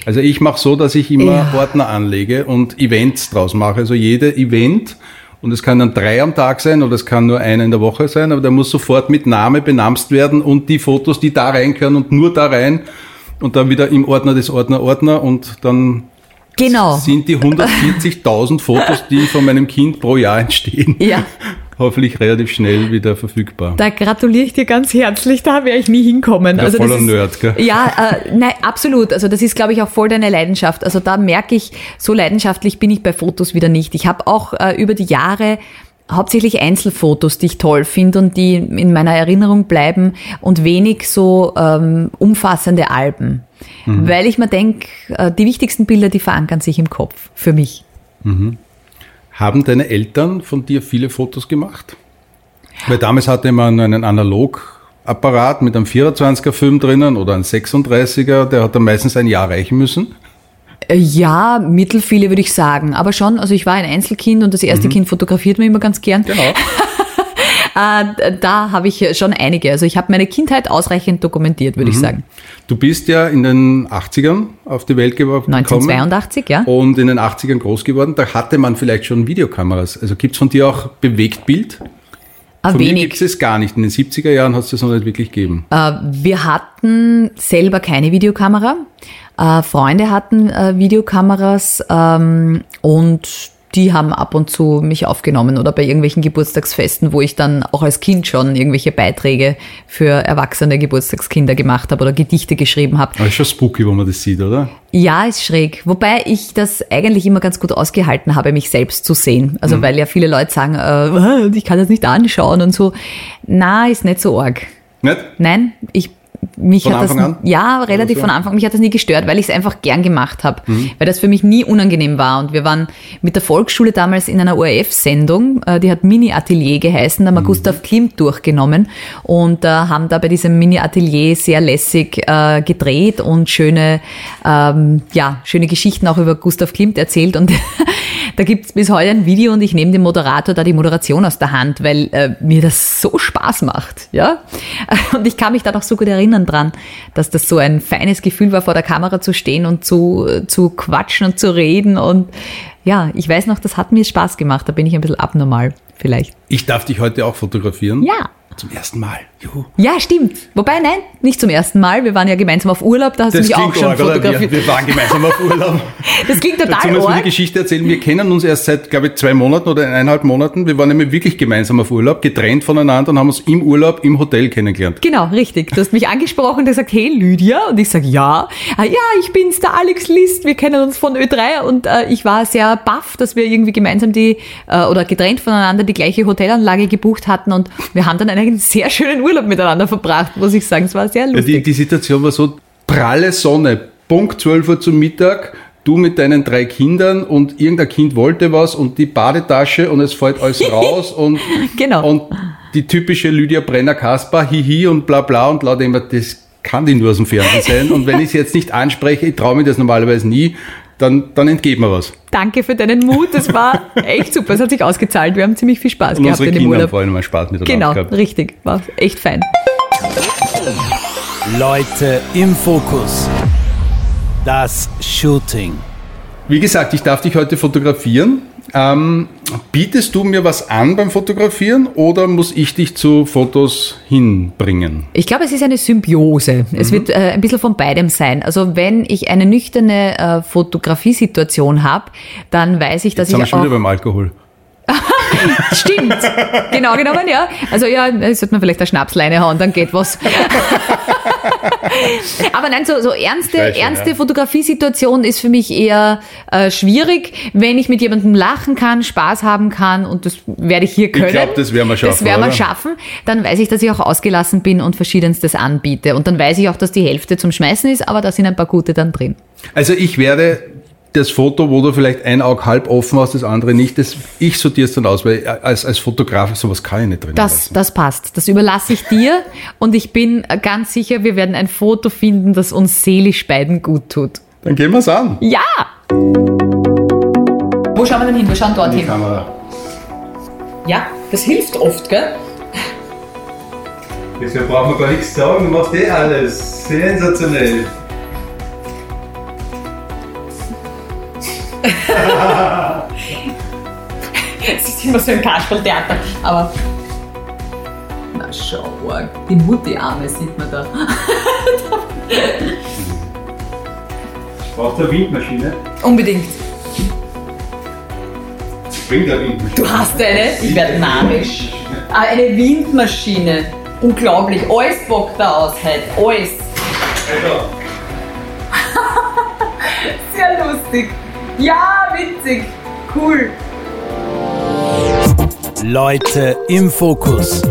Speaker 3: Also ich mache so, dass ich immer
Speaker 1: Ja.
Speaker 3: Ordner anlege und Events draus mache. Also jede Event, und es kann dann drei am Tag sein oder es kann nur einer in der Woche sein, aber der muss sofort mit Name benamst werden und die Fotos, die da rein können und nur da rein und dann wieder im Ordner des Ordner Ordner und dann
Speaker 1: Genau.
Speaker 3: sind die 140.000 Fotos, die von meinem Kind pro Jahr entstehen,
Speaker 1: Ja.
Speaker 3: hoffentlich relativ schnell wieder verfügbar.
Speaker 1: Da gratuliere ich dir ganz herzlich, da werde ich nie hinkommen.
Speaker 3: Ja,
Speaker 1: also
Speaker 3: voller
Speaker 1: ist,
Speaker 3: Nerd, gell?
Speaker 1: Ja, äh, nein, absolut. Also das ist, glaube ich, auch voll deine Leidenschaft. Also da merke ich, so leidenschaftlich bin ich bei Fotos wieder nicht. Ich habe auch äh, über die Jahre hauptsächlich Einzelfotos, die ich toll finde und die in meiner Erinnerung bleiben und wenig so ähm, umfassende Alben. Weil ich mir denke, äh, die wichtigsten Bilder, die verankern sich im Kopf für mich.
Speaker 3: Haben deine Eltern von dir viele Fotos gemacht? Weil damals hatte man einen Analogapparat mit einem 24er Film drinnen oder einen 36er, der hat dann meistens ein Jahr reichen müssen.
Speaker 1: Äh, Ja, mittelfiele würde ich sagen. Aber schon, also ich war ein Einzelkind und das erste Kind fotografiert man immer ganz gern.
Speaker 3: Genau.
Speaker 1: Äh, da habe ich schon einige. Also ich habe meine Kindheit ausreichend dokumentiert, würde ich sagen.
Speaker 3: Du bist ja in den 80ern auf die Welt ge- gekommen
Speaker 1: 1982, ja?
Speaker 3: und in den 80ern groß geworden. Da hatte man vielleicht schon Videokameras. Also gibt's von dir auch Bewegtbild?
Speaker 1: Ein
Speaker 3: Von mir
Speaker 1: wenig.
Speaker 3: gibt's es gar nicht. In den 70er Jahren hat es das noch nicht wirklich gegeben.
Speaker 1: Äh, wir hatten selber keine Videokamera. Äh, Freunde hatten äh, Videokameras ähm, und die haben ab und zu mich aufgenommen oder bei irgendwelchen Geburtstagsfesten, wo ich dann auch als Kind schon irgendwelche Beiträge für erwachsene Geburtstagskinder gemacht habe oder Gedichte geschrieben habe.
Speaker 3: Aber ist schon spooky, wo man das sieht, oder?
Speaker 1: Ja, ist schräg. Wobei ich das eigentlich immer ganz gut ausgehalten habe, mich selbst zu sehen. Also weil ja viele Leute sagen, äh, ich kann das nicht anschauen und so. Na, ist nicht so arg.
Speaker 3: Nicht?
Speaker 1: Nein, ich mich
Speaker 3: Von
Speaker 1: hat
Speaker 3: Anfang
Speaker 1: das
Speaker 3: an?
Speaker 1: ja relativ
Speaker 3: so?
Speaker 1: von Anfang. Mich hat das nie gestört, weil ich es einfach gern gemacht habe,
Speaker 3: Mhm.
Speaker 1: weil das für mich nie unangenehm war. Und wir waren mit der Volksschule damals in einer ORF-Sendung, äh, die hat Mini Atelier geheißen, da
Speaker 3: Mhm.
Speaker 1: haben wir Gustav Klimt durchgenommen und äh, haben da bei diesem Mini Atelier sehr lässig äh, gedreht und schöne, ähm, ja, schöne Geschichten auch über Gustav Klimt erzählt und da gibt's bis heute ein Video und ich nehme dem Moderator da die Moderation aus der Hand, weil äh, mir das so Spaß macht, ja. Und ich kann mich da noch so gut erinnern dran, dass das so ein feines Gefühl war, vor der Kamera zu stehen und zu, zu quatschen und zu reden und ja, ich weiß noch, das hat mir Spaß gemacht, da bin ich ein bisschen abnormal vielleicht.
Speaker 3: Ich darf dich heute auch fotografieren.
Speaker 1: Ja.
Speaker 3: Zum ersten Mal. Juhu.
Speaker 1: Ja, stimmt. Wobei, nein, nicht zum ersten Mal. Wir waren ja gemeinsam auf Urlaub, da hast du mich auch schon
Speaker 3: arg,
Speaker 1: fotografiert.
Speaker 3: Wir, wir waren gemeinsam auf Urlaub.
Speaker 1: Das klingt
Speaker 3: Dazu
Speaker 1: total
Speaker 3: müssen wir die
Speaker 1: arg.
Speaker 3: Geschichte erzählen. Wir kennen uns erst seit, glaube ich, zwei Monaten oder eineinhalb Monaten. Wir waren nämlich wirklich gemeinsam auf Urlaub, getrennt voneinander und haben uns im Urlaub im Hotel kennengelernt.
Speaker 1: Genau, richtig. Du hast mich angesprochen und gesagt, hey Lydia. Und ich sage, ja. Ah, ja, ich bin's, der Alex List. Wir kennen uns von Ö3. Und äh, ich war sehr baff, dass wir irgendwie gemeinsam die, äh, oder getrennt voneinander die gleiche Hotelanlage gebucht hatten. Und wir haben dann einen sehr schönen Urlaub miteinander verbracht, muss ich sagen. Es war sehr
Speaker 3: Ja,
Speaker 1: lustig.
Speaker 3: die, die Situation war so pralle Sonne, Punkt 12 Uhr zum Mittag, du mit deinen drei Kindern und irgendein Kind wollte was und die Badetasche und es fällt alles raus und,
Speaker 1: Genau.
Speaker 3: und die typische Lydia Brenner-Kasper, hihi und bla bla und laut immer, das kann die nur aus dem Fernsehen sein und wenn ich es jetzt nicht anspreche, ich traue mir das normalerweise nie, dann, dann entgeht mir was.
Speaker 1: Danke für deinen Mut. Das war echt super. Es hat sich ausgezahlt. Wir haben ziemlich viel Spaß
Speaker 3: Und
Speaker 1: gehabt
Speaker 3: unsere
Speaker 1: in dem
Speaker 3: Kinder haben
Speaker 1: Urlaub.
Speaker 3: vor allem mal Spaß miteinander
Speaker 1: Genau,
Speaker 3: gehabt.
Speaker 1: richtig. War echt fein.
Speaker 2: Leute im Fokus. Das Shooting.
Speaker 3: Wie gesagt, ich darf dich heute fotografieren. Ähm, bietest du mir was an beim Fotografieren oder muss ich dich zu Fotos hinbringen?
Speaker 1: Ich glaube, es ist eine Symbiose. Es
Speaker 3: Mhm.
Speaker 1: wird äh, ein bisschen von beidem sein. Also wenn ich eine nüchterne äh, Fotografiesituation habe, dann weiß ich, dass
Speaker 3: Jetzt sind wir
Speaker 1: ich
Speaker 3: schon
Speaker 1: auch...
Speaker 3: wieder beim Alkohol.
Speaker 1: Stimmt, genau genommen, ja. Also ja, da sollte man vielleicht eine Schnapsleine hauen, dann geht was. Aber nein, so, so ernste,
Speaker 3: schon,
Speaker 1: ernste
Speaker 3: ja.
Speaker 1: Fotografiesituation ist für mich eher äh, schwierig, wenn ich mit jemandem lachen kann, Spaß haben kann und das werde ich hier können.
Speaker 3: glaub, das werden wir schaffen,
Speaker 1: Das werden wir schaffen. Dann weiß ich, dass ich auch ausgelassen bin und verschiedenstes anbiete. Und dann weiß ich auch, dass die Hälfte zum Schmeißen ist, aber da sind ein paar gute dann drin.
Speaker 3: Also ich werde das Foto, wo du vielleicht ein Auge halb offen hast, das andere nicht, das, ich sortiere es dann aus, weil als, als Fotograf sowas kann ich nicht drin
Speaker 1: Das,
Speaker 3: lassen.
Speaker 1: das passt. Das überlasse ich dir und ich bin ganz sicher, wir werden ein Foto finden, das uns seelisch beiden gut tut.
Speaker 3: Dann gehen wir es an.
Speaker 1: Ja! Wo schauen wir denn hin? Wir schauen dorthin.
Speaker 3: Kamera.
Speaker 1: Ja, das hilft oft, gell?
Speaker 3: Deshalb brauchen wir gar nichts sagen, du machst eh alles. Sensationell.
Speaker 1: Es ist immer so ein Kasperltheater, aber. Na schau, die Mutti-Arme sieht man da.
Speaker 3: Braucht eine Windmaschine?
Speaker 1: Unbedingt.
Speaker 3: Bringt eine Windmaschine.
Speaker 1: Du hast eine? Ich werde narisch. Ah, eine Windmaschine. Unglaublich. Alles bockt da aus heute. Alles.
Speaker 3: Also,
Speaker 1: Sehr lustig. Ja, witzig. Cool.
Speaker 2: Leute im Fokus.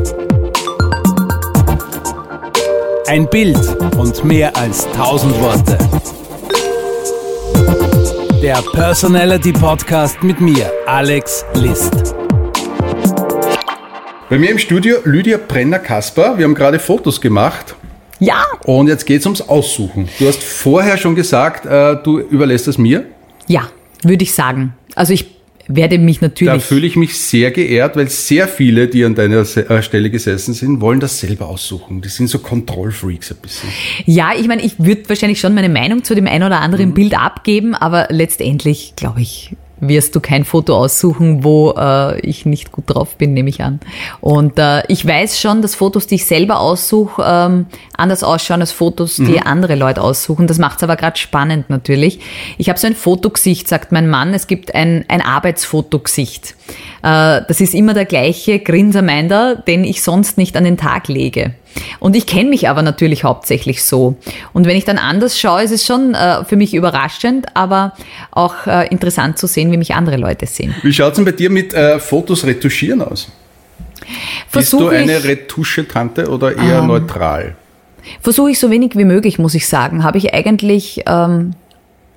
Speaker 2: Ein Bild und mehr als 1000 Worte. Der Personality Podcast mit mir, Alex List.
Speaker 3: Bei mir im Studio Lydia Brenner-Kasper. Wir haben gerade Fotos gemacht.
Speaker 1: Ja.
Speaker 3: Und jetzt geht's ums Aussuchen. Du hast vorher schon gesagt, äh, du überlässt es mir.
Speaker 1: Ja, würde ich sagen. Also ich werde mich
Speaker 3: Da
Speaker 1: natürlich.
Speaker 3: fühle ich mich sehr geehrt, weil sehr viele, die an deiner äh, Stelle gesessen sind, wollen das selber aussuchen. Die sind so Kontrollfreaks ein bisschen.
Speaker 1: Ja, ich meine, ich würde wahrscheinlich schon meine Meinung zu dem einen oder anderen
Speaker 3: Mhm.
Speaker 1: Bild abgeben, aber letztendlich, glaube ich, wirst du kein Foto aussuchen, wo äh, ich nicht gut drauf bin, nehme ich an. Und äh, ich weiß schon, dass Fotos, die ich selber aussuche, ähm, anders ausschauen als Fotos, die
Speaker 3: Mhm.
Speaker 1: andere Leute aussuchen. Das macht es aber gerade spannend natürlich. Ich habe so ein Fotogesicht, sagt mein Mann. Es gibt ein, ein Arbeitsfotogesicht. Äh, das ist immer der gleiche Grinsermeinder, den ich sonst nicht an den Tag lege. Und ich kenne mich aber natürlich hauptsächlich so. Und wenn ich dann anders schaue, ist es schon äh, für mich überraschend, aber auch äh, interessant zu sehen, wie mich andere Leute sehen.
Speaker 3: Wie schaut's denn bei dir mit äh, Fotos retuschieren aus? Bist du eine Retusche-Tante oder eher
Speaker 1: Ähm.
Speaker 3: neutral?
Speaker 1: Versuche ich so wenig wie möglich, muss ich sagen. Habe ich eigentlich ähm,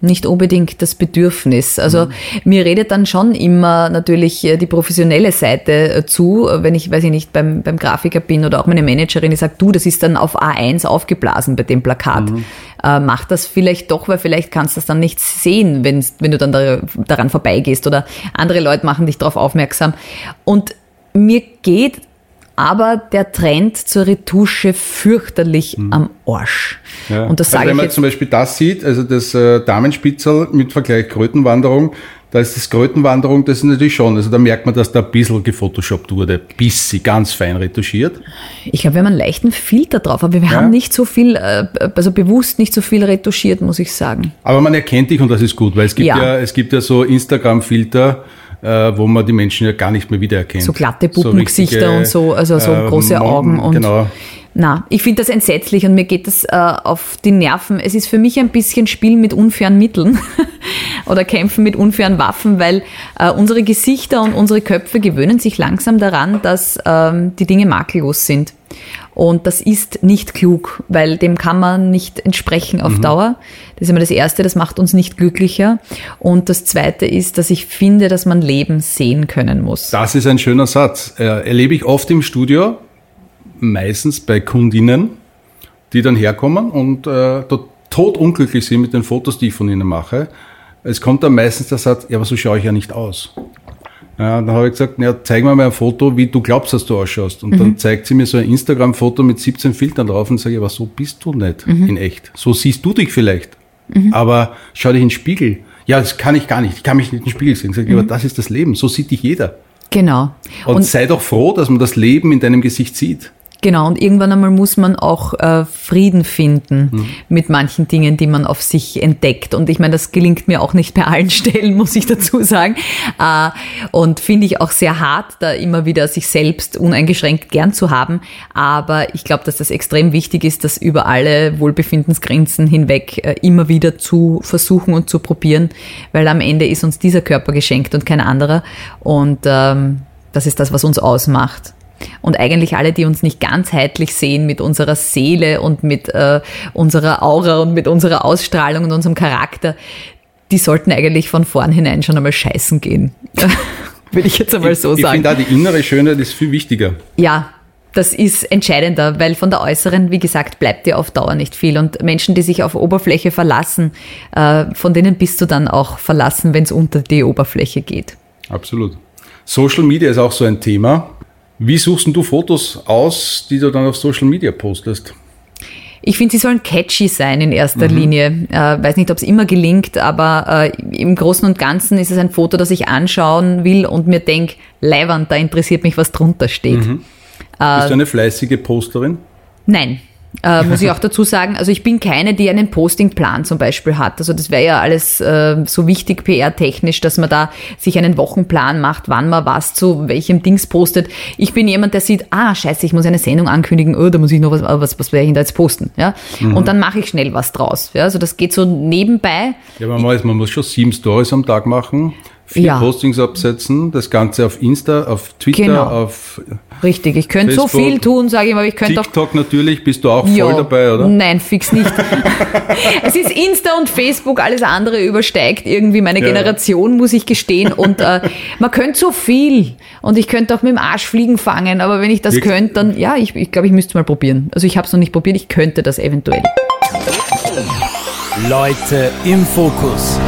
Speaker 1: nicht unbedingt das Bedürfnis. Also mhm. mir redet dann schon immer natürlich äh, die professionelle Seite äh, zu, wenn ich, weiß ich nicht, beim, beim Grafiker bin oder auch meine Managerin, die sagt, du, das ist dann auf A1 aufgeblasen bei dem Plakat. Mhm. Äh, mach das vielleicht doch, weil vielleicht kannst du das dann nicht sehen, wenn, wenn du dann da, daran vorbeigehst oder andere Leute machen dich darauf aufmerksam. Und mir geht aber der Trend zur Retusche fürchterlich mhm. am Arsch.
Speaker 3: Ja. Und das also sage wenn man zum Beispiel das sieht, also das äh, Damenspitzel mit Vergleich Krötenwanderung, da ist das Krötenwanderung, das ist natürlich schon, also da merkt man, dass da ein bisschen gefotoshoppt wurde, bis sie ganz fein retuschiert.
Speaker 1: Ich glaube, wir haben einen leichten Filter drauf, aber wir ja. haben nicht so viel, äh, also bewusst nicht so viel retuschiert, muss ich sagen.
Speaker 3: Aber man erkennt dich und das ist gut, weil es gibt ja, ja es gibt ja so Instagram-Filter, wo man die Menschen ja gar nicht mehr wiedererkennt.
Speaker 1: So glatte Puppengesichter so und so, also so äh, große Augen und. Genau. Na, ich finde das entsetzlich und mir geht das äh, auf die Nerven. Es ist für mich ein bisschen Spiel mit unfairen Mitteln oder Kämpfen mit unfairen Waffen, weil äh, unsere Gesichter und unsere Köpfe gewöhnen sich langsam daran, dass ähm, die Dinge makellos sind. Und das ist nicht klug, weil dem kann man nicht entsprechen auf mhm. Dauer. Das ist immer das Erste, das macht uns nicht glücklicher. Und das Zweite ist, dass ich finde, dass man Leben sehen können muss.
Speaker 3: Das ist ein schöner Satz. Äh, erlebe ich oft im Studio, meistens bei Kundinnen, die dann herkommen und äh, totunglücklich sind mit den Fotos, die ich von ihnen mache. Es kommt dann meistens der Satz, ja, aber so schaue ich ja nicht aus. Ja, dann habe ich gesagt, ja, zeig mir mal ein Foto, wie du glaubst, dass du ausschaust. Und mhm. dann zeigt sie mir so ein Instagram-Foto mit 17 Filtern drauf und sage, aber so bist du nicht mhm. in echt. So siehst du dich vielleicht. Mhm. Aber schau dich in den Spiegel. Ja, das kann ich gar nicht. Ich kann mich nicht in den Spiegel sehen. Sag ich, aber mhm. das ist das Leben. So sieht dich jeder.
Speaker 1: Genau.
Speaker 3: Und, und sei doch froh, dass man das Leben in deinem Gesicht sieht.
Speaker 1: Genau, und irgendwann einmal muss man auch äh, Frieden finden mhm. mit manchen Dingen, die man auf sich entdeckt. Und ich meine, das gelingt mir auch nicht bei allen Stellen, muss ich dazu sagen. Äh, und finde ich auch sehr hart, da immer wieder sich selbst uneingeschränkt gern zu haben. Aber ich glaube, dass das extrem wichtig ist, das über alle Wohlbefindensgrenzen hinweg äh, immer wieder zu versuchen und zu probieren, weil am Ende ist uns dieser Körper geschenkt und kein anderer. Und ähm, das ist das, was uns ausmacht. Und eigentlich alle, die uns nicht ganzheitlich sehen mit unserer Seele und mit äh, unserer Aura und mit unserer Ausstrahlung und unserem Charakter, die sollten eigentlich von vornherein schon einmal scheißen gehen. Würde ich jetzt einmal so
Speaker 3: ich,
Speaker 1: sagen.
Speaker 3: Ich finde da die innere Schönheit ist viel wichtiger.
Speaker 1: Ja, das ist entscheidender, weil von der äußeren, wie gesagt, bleibt dir auf Dauer nicht viel. Und Menschen, die sich auf Oberfläche verlassen, äh, von denen bist du dann auch verlassen, wenn es unter die Oberfläche geht.
Speaker 3: Absolut. Social Media ist auch so ein Thema. Wie suchst du Fotos aus, die du dann auf Social Media postest?
Speaker 1: Ich finde, sie sollen catchy sein in erster mhm. Linie. Äh, weiß nicht, ob es immer gelingt, aber äh, im Großen und Ganzen ist es ein Foto, das ich anschauen will und mir denke, leiwand, da interessiert mich, was drunter steht. Mhm.
Speaker 3: Äh, Bist du eine fleißige Posterin?
Speaker 1: Nein, äh, muss ich auch dazu sagen. Also ich bin keine, die einen Postingplan zum Beispiel hat. Also das wäre ja alles äh, so wichtig PR-technisch, dass man da sich einen Wochenplan macht, wann man was zu welchem Dings postet. Ich bin jemand, der sieht, ah, scheiße, ich muss eine Sendung ankündigen, oh, da muss ich noch was, was, was werde ich da jetzt posten. Ja? Mhm. Und dann mache ich schnell was draus. Ja? Also das geht so nebenbei.
Speaker 3: Ja, aber man muss schon sieben Stories am Tag machen vier ja. Postings absetzen, das Ganze auf Insta, auf Twitter, genau. auf
Speaker 1: Richtig, ich könnte so viel tun, sage ich mal, ich könnte
Speaker 3: TikTok auch, natürlich, bist du auch ja, voll dabei, oder?
Speaker 1: Nein, fix nicht. es ist Insta und Facebook, alles andere übersteigt irgendwie meine ja, Generation, muss ich gestehen. Und äh, man könnte so viel und ich könnte auch mit dem Arsch fliegen fangen, aber wenn ich das Wirklich? könnte, dann ja, ich, ich glaube, ich müsste mal probieren. Also ich habe es noch nicht probiert, ich könnte das eventuell.
Speaker 2: Leute im Fokus.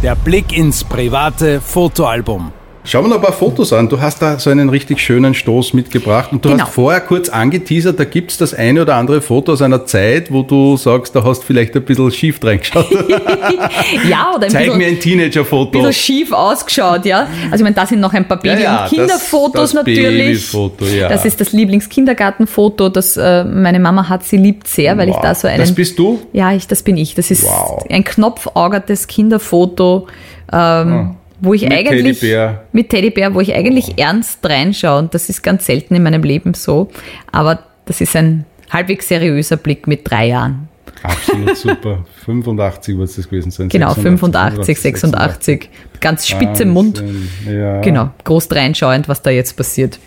Speaker 2: Der Blick ins private Fotoalbum.
Speaker 3: Schauen wir noch ein paar Fotos an. Du hast da so einen richtig schönen Stoß mitgebracht und du genau. hast vorher kurz angeteasert, da gibt es das eine oder andere Foto aus einer Zeit, wo du sagst, da hast vielleicht ein bisschen schief reingeschaut.
Speaker 1: ja, oder ein
Speaker 3: Zeig bisschen, mir ein Teenager-Foto.
Speaker 1: Ein bisschen schief ausgeschaut, ja. Also ich meine, da sind noch ein paar Baby- ja, ja, und Kinderfotos das, das natürlich. Babyfoto, ja. Das ist das Lieblingskindergartenfoto, das äh, meine Mama hat, sie liebt sehr, weil wow. ich da so einen...
Speaker 3: Das bist du?
Speaker 1: Ja, ich, das bin ich. Das ist wow. ein knopfaugertes Kinderfoto. Ähm, oh wo ich mit eigentlich Teddybär. mit Teddybär, wo ich eigentlich oh. ernst reinschaue und das ist ganz selten in meinem Leben so, aber das ist ein halbwegs seriöser Blick mit drei Jahren.
Speaker 3: Absolut super. 85 wird es das gewesen sein.
Speaker 1: Genau, 85, 86. Ganz spitze Wahnsinn. Mund. Ja. Genau, groß reinschauend, was da jetzt passiert.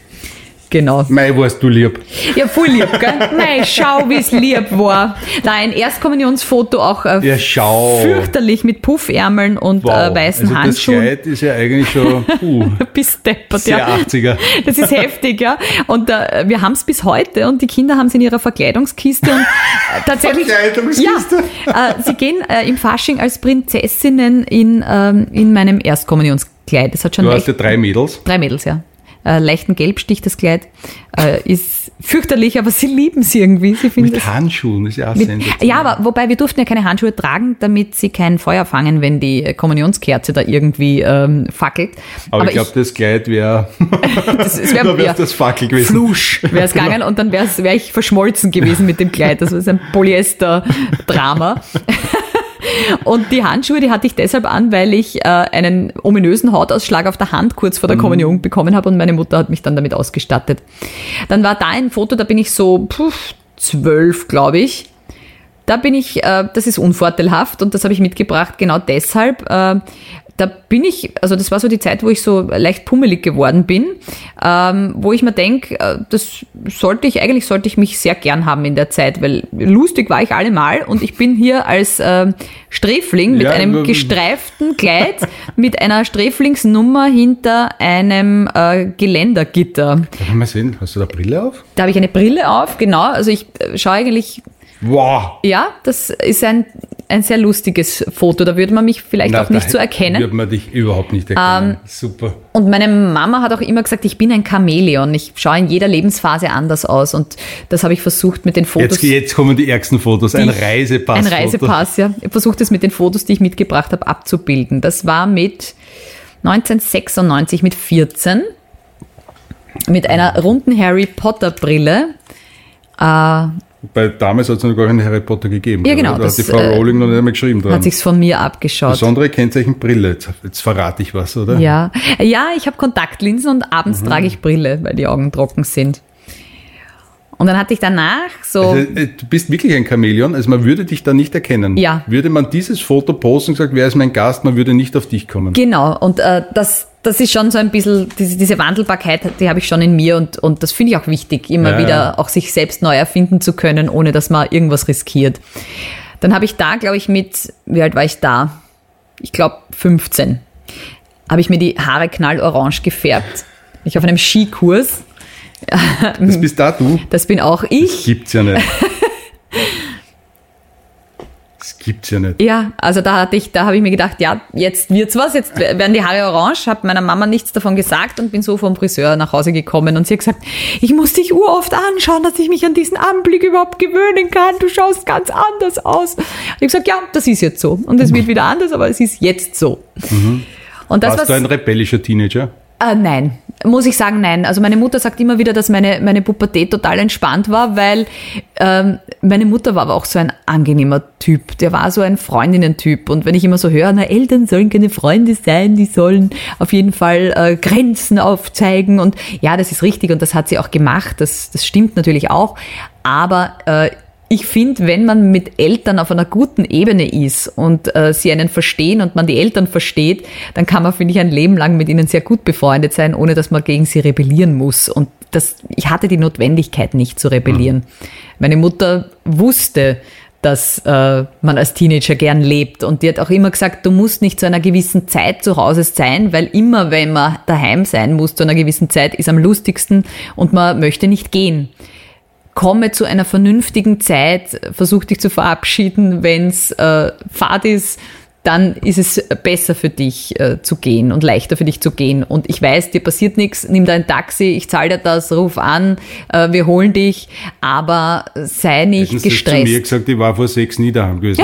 Speaker 1: Genau.
Speaker 3: Mei, warst du lieb.
Speaker 1: Ja, voll lieb, gell? Mei, schau, wie es lieb war. Nein, ein Erstkommunionsfoto auch äh,
Speaker 3: Ja, schau.
Speaker 1: fürchterlich mit Puffärmeln und äh, weißen
Speaker 3: also
Speaker 1: Handschuhen.
Speaker 3: Das Kleid ist ja eigentlich schon uh,
Speaker 1: Bis deppert, ja.
Speaker 3: 80er.
Speaker 1: Das ist heftig, ja. Und äh, wir haben es bis heute und die Kinder haben es in ihrer Verkleidungskiste und äh, tatsächlich.
Speaker 3: Verkleidungskiste?
Speaker 1: Ja, äh, sie gehen äh, im Fasching als Prinzessinnen in, ähm, in meinem Erstkommunionskleid. Das hat schon
Speaker 3: Du hast ja drei Mädels.
Speaker 1: drei Mädels, ja. Äh, leichten Gelbstich, das Kleid. Äh, ist fürchterlich, aber sie lieben es irgendwie. Sie
Speaker 3: Mit
Speaker 1: es
Speaker 3: Handschuhen, das ist ja auch
Speaker 1: mit, ja, aber wobei wir durften ja keine Handschuhe tragen, damit sie kein Feuer fangen, wenn die Kommunionskerze da irgendwie ähm, fackelt.
Speaker 3: Aber, ich glaube, das Kleid wäre
Speaker 1: das, es wär,
Speaker 3: da
Speaker 1: ja,
Speaker 3: das Fackel gewesen.
Speaker 1: Flusch wäre es gegangen und dann wäre wär ich verschmolzen gewesen mit dem Kleid. Das war so ein Polyester-Drama. Und die Handschuhe, die hatte ich deshalb an, weil ich äh, einen ominösen Hautausschlag auf der Hand kurz vor der Kommunion bekommen habe und meine Mutter hat mich dann damit ausgestattet. Dann war da ein Foto, da bin ich so puh, zwölf, glaube ich. Da bin ich, äh, das ist unvorteilhaft und das habe ich mitgebracht genau deshalb. Äh, da bin ich, also das war so die Zeit, wo ich so leicht pummelig geworden bin, ähm, wo ich mir denke, äh, das sollte ich, eigentlich sollte ich mich sehr gern haben in der Zeit, weil lustig war ich allemal und ich bin hier als äh, Sträfling mit
Speaker 3: Ja,
Speaker 1: einem gestreiften Kleid, mit einer Sträflingsnummer hinter einem äh, Geländergitter.
Speaker 3: Darf ich mal sehen, hast du da Brille auf?
Speaker 1: Da habe ich eine Brille auf, genau, also ich äh, schaue eigentlich
Speaker 3: Wow!
Speaker 1: ja, das ist ein, ein sehr lustiges Foto. Da würde man mich vielleicht auch nicht so erkennen.
Speaker 3: Würde man dich überhaupt nicht erkennen. Super.
Speaker 1: Und meine Mama hat auch immer gesagt, ich bin ein Chamäleon. Ich schaue in jeder Lebensphase anders aus. Und das habe ich versucht mit den Fotos.
Speaker 3: Jetzt, jetzt kommen die ärgsten Fotos. Ein Reisepass.
Speaker 1: Ein Reisepass, ja. Ich versuche das mit den Fotos, die ich mitgebracht habe, abzubilden. Das war mit 1996, mit 14, mit einer runden Harry Potter Brille. Äh,
Speaker 3: Bei damals hat es noch gar keinen Harry Potter gegeben.
Speaker 1: Ja, genau,
Speaker 3: Da
Speaker 1: das,
Speaker 3: hat die Frau
Speaker 1: äh,
Speaker 3: Rowling noch nicht einmal geschrieben dran.
Speaker 1: hat sich's von mir abgeschaut.
Speaker 3: Besondere Kennzeichen Brille. Jetzt, jetzt verrate ich was, oder?
Speaker 1: Ja, ja ich habe Kontaktlinsen und abends
Speaker 3: Mhm.
Speaker 1: trage ich Brille, weil die Augen trocken sind. Und dann hatte ich danach so,
Speaker 3: Also, äh, du bist wirklich ein Chamäleon, also man würde dich da nicht erkennen.
Speaker 1: Ja.
Speaker 3: Würde man dieses Foto posten und sagt, wer ist mein Gast, man würde nicht auf dich kommen.
Speaker 1: genau, und äh, das, das ist schon so ein bisschen, diese, diese Wandelbarkeit, die habe ich schon in mir und, und das finde ich auch wichtig, immer
Speaker 3: Ja,
Speaker 1: wieder
Speaker 3: ja.
Speaker 1: auch sich selbst neu erfinden zu können, ohne dass man irgendwas riskiert. Dann habe ich da, glaube ich, mit, wie alt war ich da? Ich glaube 15. Habe ich mir die Haare knallorange gefärbt. Ich auf einem Skikurs.
Speaker 3: Das bist da du.
Speaker 1: Das bin auch ich.
Speaker 3: Gibt's ja nicht. Das gibt's ja nicht.
Speaker 1: Ja, also da hatte ich, da habe ich mir gedacht, ja, jetzt wird's was, jetzt werden die Haare orange, habe meiner Mama nichts davon gesagt und bin so vom Friseur nach Hause gekommen und sie hat gesagt, ich muss dich uroft anschauen, dass ich mich an diesen Anblick überhaupt gewöhnen kann. Du schaust ganz anders aus. Und ich habe gesagt, ja, das ist jetzt so und es wird wieder anders, aber es ist jetzt so. Und das
Speaker 3: Warst
Speaker 1: was
Speaker 3: du ein rebellischer Teenager?
Speaker 1: äh, nein, muss ich sagen, nein. Also meine Mutter sagt immer wieder, dass meine, meine Pubertät total entspannt war, weil ähm, meine Mutter war aber auch so ein angenehmer Typ. Der war so ein Freundinnen-Typ. Und wenn ich immer so höre, na, Eltern sollen keine Freunde sein, die sollen auf jeden Fall äh, Grenzen aufzeigen. Und ja, das ist richtig und das hat sie auch gemacht. Das, das stimmt natürlich auch. Aber äh, ich finde, wenn man mit Eltern auf einer guten Ebene ist und äh, sie einen verstehen und man die Eltern versteht, dann kann man, finde ich, ein Leben lang mit ihnen sehr gut befreundet sein, ohne dass man gegen sie rebellieren muss. Und das, ich hatte die Notwendigkeit nicht zu rebellieren. Meine Mutter wusste, dass äh, man als Teenager gern lebt. Und die hat auch immer gesagt, du musst nicht zu einer gewissen Zeit zu Hause sein, weil immer, wenn man daheim sein muss zu einer gewissen Zeit, ist am lustigsten und man möchte nicht gehen komme zu einer vernünftigen Zeit, versuch dich zu verabschieden, wenn's äh, fad ist, dann ist es besser für dich äh, zu gehen und leichter für dich zu gehen. Und ich weiß, dir passiert nichts, nimm dein Taxi, ich zahle dir das, ruf an, äh, wir holen dich, aber sei nicht
Speaker 3: Hätten
Speaker 1: gestresst.
Speaker 3: zu mir gesagt, ich war vor sechs nie daheim gewesen.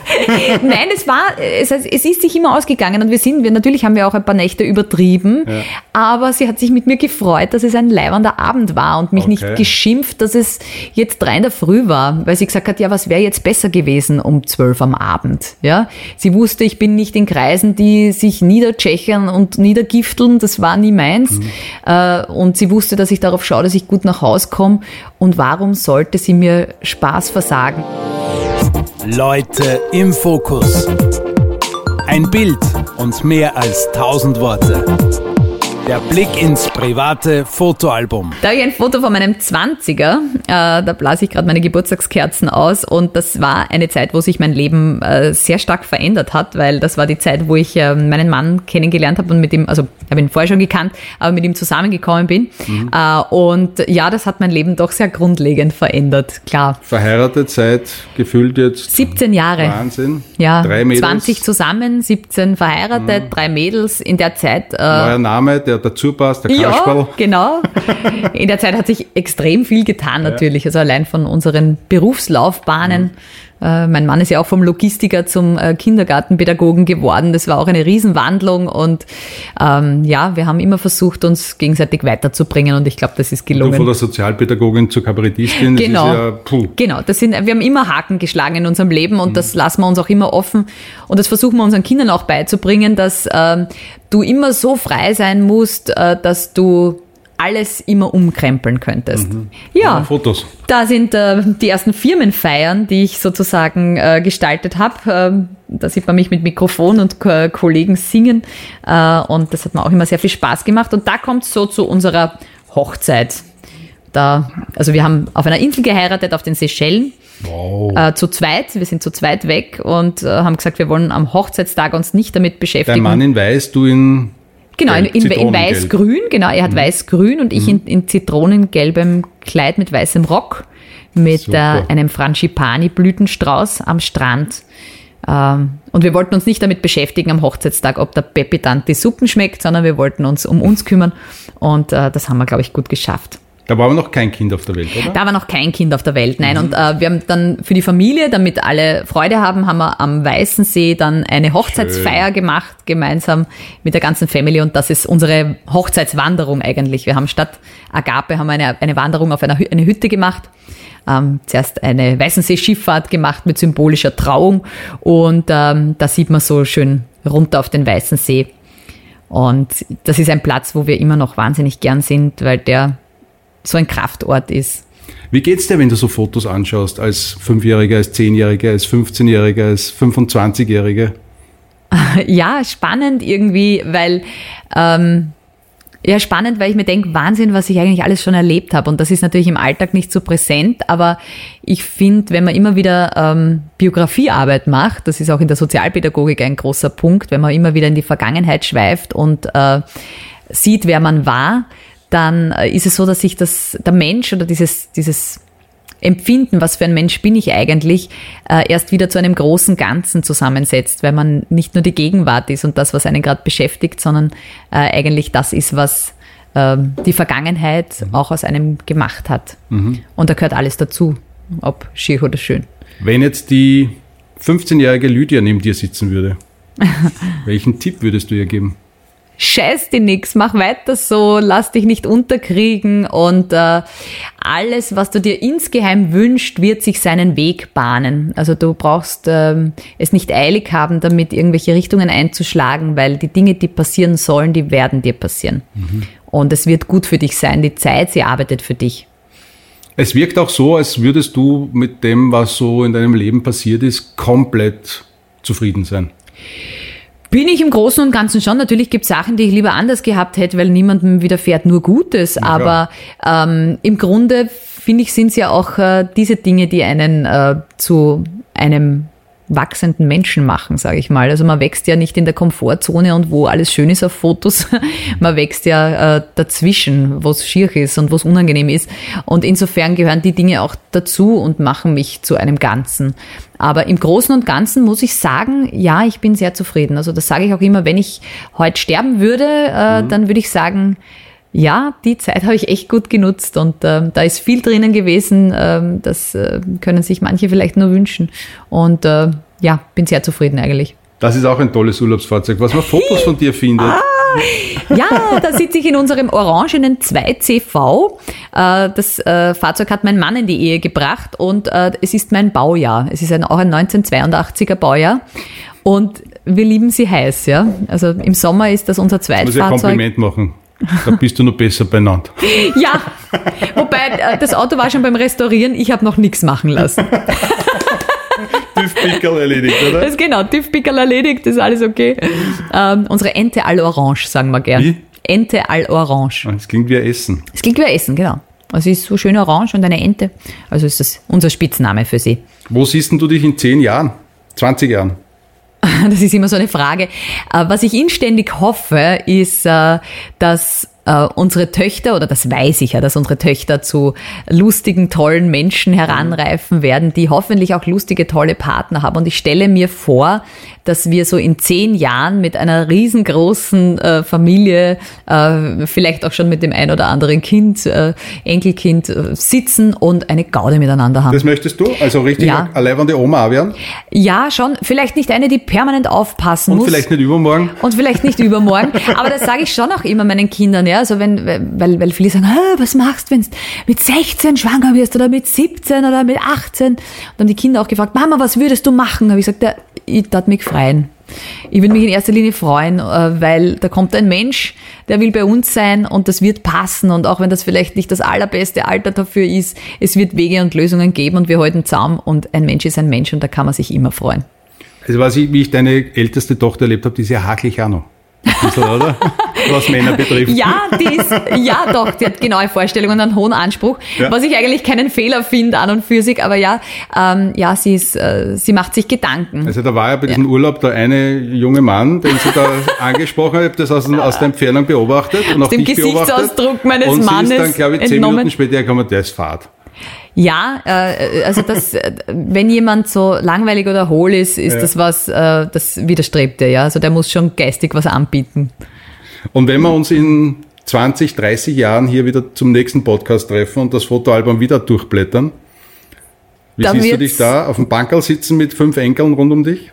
Speaker 1: Nein, es war, es, es ist sich immer ausgegangen und wir sind, wir, natürlich haben wir auch ein paar Nächte übertrieben, aber sie hat sich mit mir gefreut, dass es ein leibender Abend war und mich nicht
Speaker 3: Okay.
Speaker 1: geschimpft, dass es jetzt drei in der Früh war, weil sie gesagt hat, ja, was wäre jetzt besser gewesen um zwölf am Abend, ja. Sie wusste, ich bin nicht in Kreisen, die sich niedertschechern und niedergifteln, das war nie meins. Äh, und sie wusste, dass ich darauf schaue, dass ich gut nach Hause komme. Und warum sollte sie mir Spaß versagen?
Speaker 2: Leute im Fokus. Ein Bild und mehr als tausend Worte. Der Blick ins private Fotoalbum.
Speaker 1: Da habe ich ein Foto von meinem 20er. Äh, da blase ich gerade meine Geburtstagskerzen aus. Und das war eine Zeit, wo sich mein Leben äh, sehr stark verändert hat, weil das war die Zeit, wo ich äh, meinen Mann kennengelernt habe und mit ihm, also ich habe ihn vorher schon gekannt, aber mit ihm zusammengekommen bin. Mhm. Äh, und ja, das hat mein Leben doch sehr grundlegend verändert, klar.
Speaker 3: Verheiratet seit gefühlt jetzt
Speaker 1: 17 Jahre.
Speaker 3: Wahnsinn.
Speaker 1: Ja, drei Mädels. 20 zusammen, 17 verheiratet, mhm. drei Mädels in der Zeit.
Speaker 3: Äh, Neuer Name, der dazu passt, der
Speaker 1: Kasperl. Ja, genau. In der Zeit hat sich extrem viel getan natürlich. Also allein von unseren Berufslaufbahnen. Mhm. Äh, mein Mann ist ja auch vom Logistiker zum äh, Kindergartenpädagogen geworden. Das war auch eine Riesenwandlung und ähm, ja, wir haben immer versucht, uns gegenseitig weiterzubringen und ich glaube, das ist gelungen. Du
Speaker 3: von der Sozialpädagogin zur Kabarettistin.
Speaker 1: Genau. Das ja, genau. Das sind, wir haben immer Haken geschlagen in unserem Leben und mhm. das lassen wir uns auch immer offen und das versuchen wir unseren Kindern auch beizubringen, dass ähm, du immer so frei sein musst, äh, dass du alles immer umkrempeln könntest. Mhm. Ja,
Speaker 3: Fotos.
Speaker 1: Da sind äh, die ersten Firmenfeiern, die ich sozusagen äh, gestaltet habe. Ähm, da sieht man mich mit Mikrofon und Ko Kollegen singen. Äh, und das hat mir auch immer sehr viel Spaß gemacht. Und da kommt es so zu unserer Hochzeit. Da, also wir haben auf einer Insel geheiratet, auf den Seychellen. Wow. Äh, zu zweit, wir sind zu zweit weg und äh, haben gesagt, wir wollen am Hochzeitstag uns nicht damit beschäftigen.
Speaker 3: Dein Mann in Weiß, du in
Speaker 1: Genau, in, in, in weiß-grün, genau, er hat mhm. weiß-grün und ich mhm. in, in zitronengelbem Kleid mit weißem Rock mit äh, einem Frangipani-Blütenstrauß am Strand. Ähm, und wir wollten uns nicht damit beschäftigen am Hochzeitstag, ob der Peppi die Suppen schmeckt, sondern wir wollten uns um uns kümmern und äh, das haben wir, glaube ich, gut geschafft.
Speaker 3: Da war aber noch kein Kind auf der Welt, oder?
Speaker 1: Da war noch kein Kind auf der Welt, nein. Mhm. Und äh, wir haben dann für die Familie, damit alle Freude haben, haben wir am Weißen See dann eine Hochzeitsfeier Schön. gemacht, gemeinsam mit der ganzen Family. Und das ist unsere Hochzeitswanderung eigentlich. Wir haben statt Agape haben wir eine, eine Wanderung auf einer eine Hütte gemacht. Ähm, zuerst eine Weißensee-Schifffahrt gemacht mit symbolischer Trauung. Und ähm, da sieht man so schön runter auf den Weißen See. Und das ist ein Platz, wo wir immer noch wahnsinnig gern sind, weil der so ein Kraftort ist.
Speaker 3: Wie geht's dir, wenn du so Fotos anschaust, als Fünfjähriger, als Zehnjähriger, als 15-Jähriger, als 25-Jähriger?
Speaker 1: Ja, spannend irgendwie, weil ähm, ja, spannend, weil ich mir denke, Wahnsinn, was ich eigentlich alles schon erlebt habe. Und das ist natürlich im Alltag nicht so präsent, aber ich finde, wenn man immer wieder ähm, Biografiearbeit macht, das ist auch in der Sozialpädagogik ein großer Punkt, wenn man immer wieder in die Vergangenheit schweift und äh, sieht, wer man war, dann äh, ist es so, dass sich das, der Mensch oder dieses, dieses Empfinden, was für ein Mensch bin ich eigentlich, äh, erst wieder zu einem großen Ganzen zusammensetzt, weil man nicht nur die Gegenwart ist und das, was einen gerade beschäftigt, sondern äh, eigentlich das ist, was ähm, die Vergangenheit mhm. auch aus einem gemacht hat. Mhm. Und da gehört alles dazu, ob schier oder schön.
Speaker 3: Wenn jetzt die 15-jährige Lydia neben dir sitzen würde, welchen Tipp würdest du ihr geben?
Speaker 1: Scheiß dir nix, mach weiter so, lass dich nicht unterkriegen und äh, alles, was du dir insgeheim wünscht, wird sich seinen Weg bahnen. Also du brauchst ähm, es nicht eilig haben, damit irgendwelche Richtungen einzuschlagen, weil die Dinge, die passieren sollen, die werden dir passieren. Mhm. Und es wird gut für dich sein. Die Zeit, sie arbeitet für dich.
Speaker 3: Es wirkt auch so, als würdest du mit dem, was so in deinem Leben passiert ist, komplett zufrieden sein.
Speaker 1: Bin ich im Großen und Ganzen schon. Natürlich gibt es Sachen, die ich lieber anders gehabt hätte, weil niemandem widerfährt nur Gutes. Ja, Aber ähm, im Grunde, finde ich, sind es ja auch äh, diese Dinge, die einen äh, zu einem wachsenden Menschen machen, sage ich mal. Also man wächst ja nicht in der Komfortzone und wo alles schön ist auf Fotos. man wächst ja äh, dazwischen, wo es schier ist und wo es unangenehm ist. Und insofern gehören die Dinge auch dazu und machen mich zu einem Ganzen. Aber im Großen und Ganzen muss ich sagen, ja, ich bin sehr zufrieden. Also das sage ich auch immer, wenn ich heute sterben würde, äh, mhm. dann würde ich sagen, ja, die Zeit habe ich echt gut genutzt und äh, da ist viel drinnen gewesen. Äh, das können sich manche vielleicht nur wünschen. Und äh, ja, bin sehr zufrieden eigentlich.
Speaker 3: Das ist auch ein tolles Urlaubsfahrzeug, was man Fotos von dir findet. Ah,
Speaker 1: ja, da sitze ich in unserem orangenen 2CV. Äh, das äh, Fahrzeug hat mein Mann in die Ehe gebracht und äh, es ist mein Baujahr. Es ist ein, auch ein 1982er Baujahr. Und wir lieben sie heiß, ja. Also im Sommer ist das unser Zweitfahrzeug. Muss
Speaker 3: ich ein Kompliment machen. Da bist du noch besser beieinander.
Speaker 1: Ja, wobei das Auto war schon beim Restaurieren, ich habe noch nichts machen lassen.
Speaker 3: TÜV-Pickerl erledigt, oder?
Speaker 1: Das ist genau, TÜV-Pickerl erledigt, ist alles okay. Ähm, unsere Ente alle orange, sagen wir gern. Wie? Ente al Orange.
Speaker 3: Das klingt wie ein Essen.
Speaker 1: Es klingt wie ein Essen, genau. Also sie ist so schön orange und eine Ente. Also ist das unser Spitzname für sie.
Speaker 3: Wo siehst denn du dich in 10 Jahren? 20 Jahren?
Speaker 1: Das ist immer so eine Frage. Äh, Was ich inständig hoffe, ist, äh, dass äh, unsere Töchter, oder das weiß ich ja, dass unsere Töchter zu lustigen, tollen Menschen heranreifen werden, die hoffentlich auch lustige, tolle Partner haben. Und ich stelle mir vor, dass wir so in zehn Jahren mit einer riesengroßen äh, Familie, äh, vielleicht auch schon mit dem ein oder anderen Kind, äh, Enkelkind, äh, sitzen und eine Gaude miteinander haben.
Speaker 3: Das möchtest du? Also richtig
Speaker 1: Ja.
Speaker 3: leibende Oma werden?
Speaker 1: Ja, schon. Vielleicht nicht eine, die permanent aufpassen
Speaker 3: Und
Speaker 1: muss.
Speaker 3: vielleicht nicht übermorgen?
Speaker 1: Und vielleicht nicht übermorgen. Aber das sage ich schon auch immer meinen Kindern, ja. Also wenn, weil, weil viele sagen, "Ah, was machst du, wenn du mit 16 schwanger wirst oder mit 17 oder mit 18? Und dann die Kinder auch gefragt, Mama, was würdest du machen? Habe ich gesagt, ja, ich tat mich freuen. Ich würde mich in erster Linie freuen, äh, weil da kommt ein Mensch, der will bei uns sein und das wird passen. Und auch wenn das vielleicht nicht das allerbeste Alter dafür ist, es wird Wege und Lösungen geben und wir halten zusammen und ein Mensch ist ein Mensch und da kann man sich immer freuen.
Speaker 3: Also weiß ich, wie ich deine älteste Tochter erlebt habe, die ist ja hakelig auch noch. Bisschen, oder? Was Männer betrifft.
Speaker 1: Ja, die ist, ja doch, die hat genaue Vorstellungen und einen hohen Anspruch,
Speaker 3: Ja.
Speaker 1: was ich eigentlich keinen Fehler finde an und für sich, aber ja, ähm, ja, sie ist, äh, sie macht sich Gedanken.
Speaker 3: Also da war ja bei diesem Urlaub der eine junge Mann, den sie da angesprochen hat, ich habe das aus, aus der Entfernung beobachtet und auch
Speaker 1: dem
Speaker 3: dich beobachtet.
Speaker 1: Gesichtsausdruck meines
Speaker 3: und sie
Speaker 1: Mannes
Speaker 3: ist dann, glaube ich, zehn
Speaker 1: entnommen.
Speaker 3: Minuten später gekommen, der ist Fahrt.
Speaker 1: Ja, äh, also das, äh, wenn jemand so langweilig oder hohl ist, ist
Speaker 3: Ja.
Speaker 1: das was, äh, das widerstrebt er, ja. Also der muss schon geistig was anbieten.
Speaker 3: Und wenn wir uns in 20, 30 Jahren hier wieder zum nächsten Podcast treffen und das Fotoalbum wieder durchblättern, wie
Speaker 1: Da
Speaker 3: siehst du dich da? Auf dem Bankerl sitzen mit fünf Enkeln rund um dich?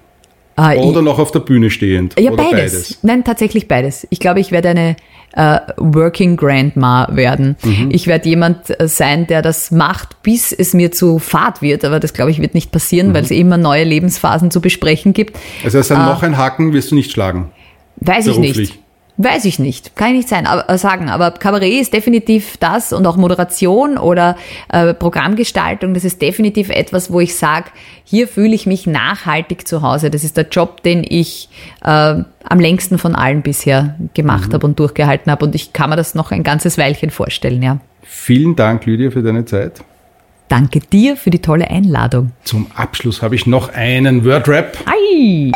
Speaker 1: Äh,
Speaker 3: Oder noch auf der Bühne stehend?
Speaker 1: Ja, beides.
Speaker 3: beides?
Speaker 1: Nein, tatsächlich beides. Ich glaube, ich werde eine äh, Working Grandma werden.
Speaker 3: Mhm.
Speaker 1: Ich werde jemand äh, sein, der das macht, bis es mir zu fad wird. Aber das, glaube ich, wird nicht
Speaker 3: Mhm.
Speaker 1: passieren, weil es immer neue Lebensphasen zu besprechen gibt.
Speaker 3: Also als ein noch ein Haken wirst du nicht schlagen.
Speaker 1: Weiß ich
Speaker 3: Beruflich.
Speaker 1: nicht. Weiß ich nicht. Kann ich nicht sein, aber, äh, sagen. Aber Kabarett ist definitiv das und auch Moderation oder äh, Programmgestaltung, das ist definitiv etwas, wo ich sage, hier fühle ich mich nachhaltig zu Hause. Das ist der Job, den ich äh, am längsten von allen bisher gemacht habe und durchgehalten habe. Und ich kann mir das noch ein ganzes Weilchen vorstellen, ja.
Speaker 3: Vielen Dank, Lydia, für deine Zeit.
Speaker 1: Danke dir für die tolle Einladung.
Speaker 3: Zum Abschluss habe ich noch einen Wordrap.
Speaker 1: Ei!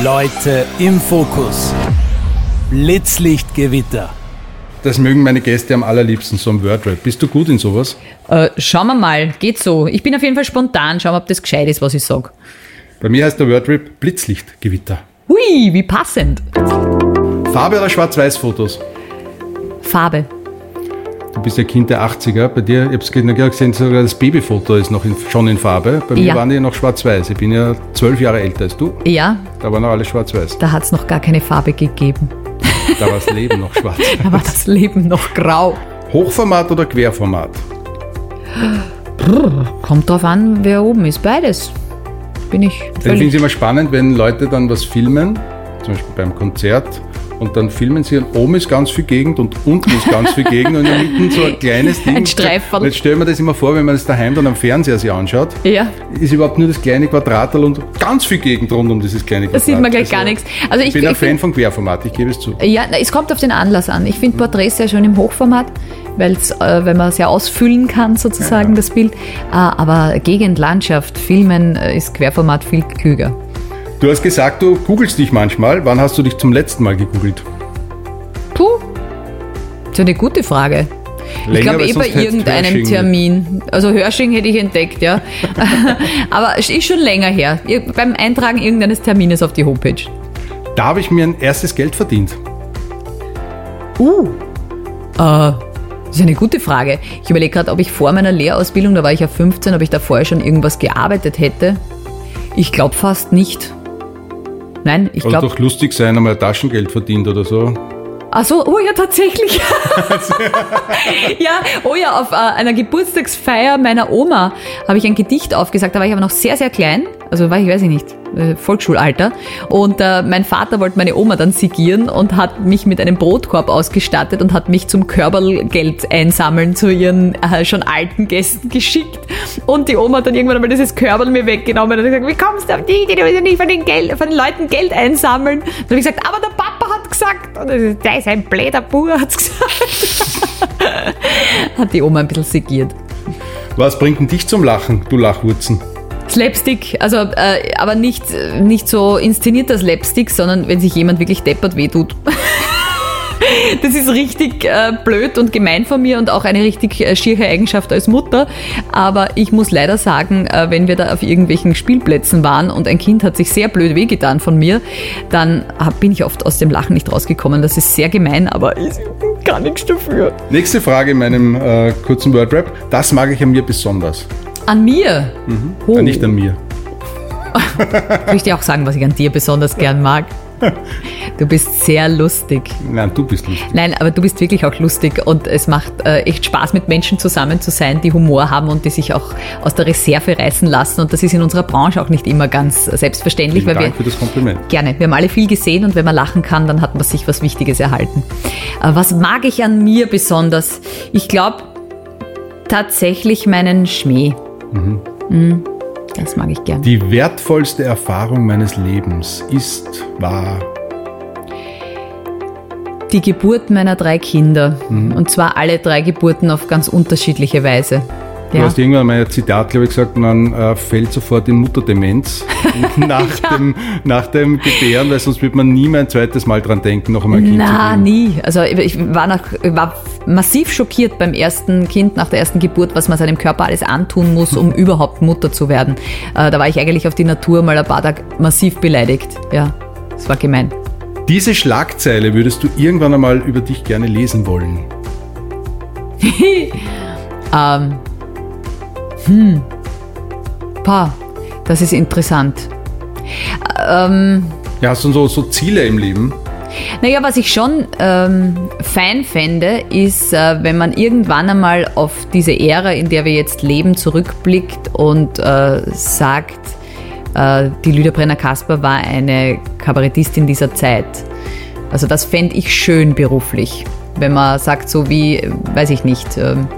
Speaker 2: Leute im Fokus. Blitzlichtgewitter.
Speaker 3: Das mögen meine Gäste am allerliebsten, so ein Wordrap. Bist du gut in sowas?
Speaker 1: Äh, schauen wir mal, geht so. Ich bin auf jeden Fall spontan. Schauen wir, ob das gescheit ist, was ich sage.
Speaker 3: Bei mir heißt der Wordrap Blitzlichtgewitter.
Speaker 1: Hui, wie passend.
Speaker 3: Farbe oder Schwarz-Weiß-Fotos?
Speaker 1: Farbe.
Speaker 3: Du bist ja Kind der 80er. Bei dir, ich habe es gerade gesehen, sogar das Babyfoto ist noch in, schon in Farbe. Bei mir
Speaker 1: Ja.
Speaker 3: waren die noch schwarz-weiß. Ich bin ja zwölf Jahre älter als du.
Speaker 1: Ja,
Speaker 3: Da war noch alles schwarz-weiß.
Speaker 1: da hat es noch gar keine Farbe gegeben.
Speaker 3: Da war das Leben noch schwarz.
Speaker 1: Da war das Leben noch grau.
Speaker 3: Hochformat oder Querformat?
Speaker 1: Kommt drauf an, wer oben ist. Beides. Bin ich
Speaker 3: Ich finde es immer spannend, wenn Leute dann was filmen, zum Beispiel beim Konzert, und dann filmen sie, und oben ist ganz viel Gegend und unten ist ganz viel Gegend und in der Mitte so ein kleines Ding.
Speaker 1: Ein Streiferl.
Speaker 3: Und Jetzt stellen wir das immer vor, wenn man das daheim dann am Fernseher sich anschaut,
Speaker 1: Ja,
Speaker 3: ist überhaupt nur das kleine Quadratel und ganz viel Gegend rund um dieses kleine Quadrat.
Speaker 1: sieht man gleich
Speaker 3: Also,
Speaker 1: gar nichts. Also
Speaker 3: Ich
Speaker 1: ich,
Speaker 3: bin ein
Speaker 1: ich
Speaker 3: Fan
Speaker 1: find,
Speaker 3: von Querformat, ich gebe es zu.
Speaker 1: ja, es kommt auf den Anlass an. Ich finde Porträts sehr schön im Hochformat, weil's, äh, weil man sehr ausfüllen kann, sozusagen, das Bild. Äh, aber Gegend, Landschaft, Filmen äh, ist Querformat viel klüger.
Speaker 3: Du hast gesagt, du googelst dich manchmal. Wann hast du dich zum letzten Mal gegoogelt?
Speaker 1: Puh, das ist eine gute Frage. ich
Speaker 3: Länger,
Speaker 1: glaube
Speaker 3: weil
Speaker 1: eh bei irgendeinem
Speaker 3: Hersching-
Speaker 1: Termin. Also Hörsching hätte ich entdeckt, ja. Aber es ist schon länger her. Beim Eintragen irgendeines Termines auf die Homepage.
Speaker 3: Da habe ich mir ein erstes Geld verdient.
Speaker 1: Uh. Äh, das ist eine gute Frage. Ich überlege gerade, ob ich vor meiner Lehrausbildung, da war ich ja 15, ob ich da vorher schon irgendwas gearbeitet hätte. Ich glaube fast nicht. Nein, ich glaube.
Speaker 3: doch lustig sein, einmal Taschengeld verdient oder so.
Speaker 1: Ach so, oh ja, tatsächlich. ja, oh ja, auf äh, einer Geburtstagsfeier meiner Oma habe ich ein Gedicht aufgesagt. Da war ich aber noch sehr, sehr klein. Also war ich, weiß ich nicht, äh, Volksschulalter. Und äh, mein Vater wollte meine Oma dann sigieren und hat mich mit einem Brotkorb ausgestattet und hat mich zum Körpergeld einsammeln zu ihren äh, schon alten Gästen geschickt. Und die Oma hat dann irgendwann einmal dieses Körperl mir weggenommen und hat gesagt, wie kommst du auf die Idee, du willst ja nicht von den, Geld, von den Leuten Geld einsammeln. Und dann habe ich gesagt, aber der Papa hat gesagt, und der ist ein bläder Bur, hat gesagt. hat die Oma ein bisschen sigiert.
Speaker 3: Was bringt denn dich zum Lachen, du Lachwurzen?
Speaker 1: Slapstick, also äh, aber nicht, nicht so inszenierter Slapstick, sondern wenn sich jemand wirklich deppert wehtut. Das ist richtig äh, blöd und gemein von mir und auch eine richtig äh, schiere Eigenschaft als Mutter. Aber ich muss leider sagen, äh, wenn wir da auf irgendwelchen Spielplätzen waren und ein Kind hat sich sehr blöd wehgetan von mir, dann hab, bin ich oft aus dem Lachen nicht rausgekommen. Das ist sehr gemein, aber ich kann nichts dafür.
Speaker 3: Nächste Frage in meinem äh, kurzen Wordrap. Das mag ich an mir besonders.
Speaker 1: An mir?
Speaker 3: Mhm. Oh. nicht an mir.
Speaker 1: Soll ich dir auch sagen, was ich an dir besonders gern mag? Du bist sehr lustig.
Speaker 3: Nein, du bist lustig.
Speaker 1: Nein, aber du bist wirklich auch lustig und es macht äh, echt Spaß, mit Menschen zusammen zu sein, die Humor haben und die sich auch aus der Reserve reißen lassen. Und das ist in unserer Branche auch nicht immer ganz selbstverständlich.
Speaker 3: Vielen
Speaker 1: weil
Speaker 3: Dank
Speaker 1: wir,
Speaker 3: für das Kompliment.
Speaker 1: Gerne. Wir haben alle viel gesehen und wenn man lachen kann, dann hat man sich was Wichtiges erhalten. Äh, was mag ich an mir besonders? Ich glaube tatsächlich meinen Schmäh. Mhm. Mhm. Das mag ich gern.
Speaker 3: Die wertvollste Erfahrung meines Lebens ist, war.
Speaker 1: Die Geburt meiner drei Kinder. Mhm. Und zwar alle drei Geburten auf ganz unterschiedliche Weise.
Speaker 3: Du ja. hast irgendwann mal ein Zitat, glaube ich, gesagt, man äh, fällt sofort in Mutterdemenz nach, ja. dem, nach dem Gebären, weil sonst wird man nie mehr ein zweites Mal dran denken, noch einmal ein Kind
Speaker 1: Na, zu kriegen. nie. Also ich war, nach, war massiv schockiert beim ersten Kind, nach der ersten Geburt, was man seinem Körper alles antun muss, um überhaupt Mutter zu werden. Äh, da war ich eigentlich auf die Natur mal ein paar Tage massiv beleidigt. Ja, das war gemein.
Speaker 3: Diese Schlagzeile würdest du irgendwann einmal über dich gerne lesen wollen?
Speaker 1: ähm, hm. Pa, das ist interessant.
Speaker 3: Ähm, ja, hast du so, so Ziele im Leben?
Speaker 1: Naja, was ich schon ähm, fein fände, ist, äh, wenn man irgendwann einmal auf diese Ära, in der wir jetzt leben, zurückblickt und äh, sagt, äh, die Lydia Brenner-Kasper war eine Kabarettistin dieser Zeit. Also das fände ich schön beruflich. Wenn man sagt, so wie, weiß ich nicht, ähm,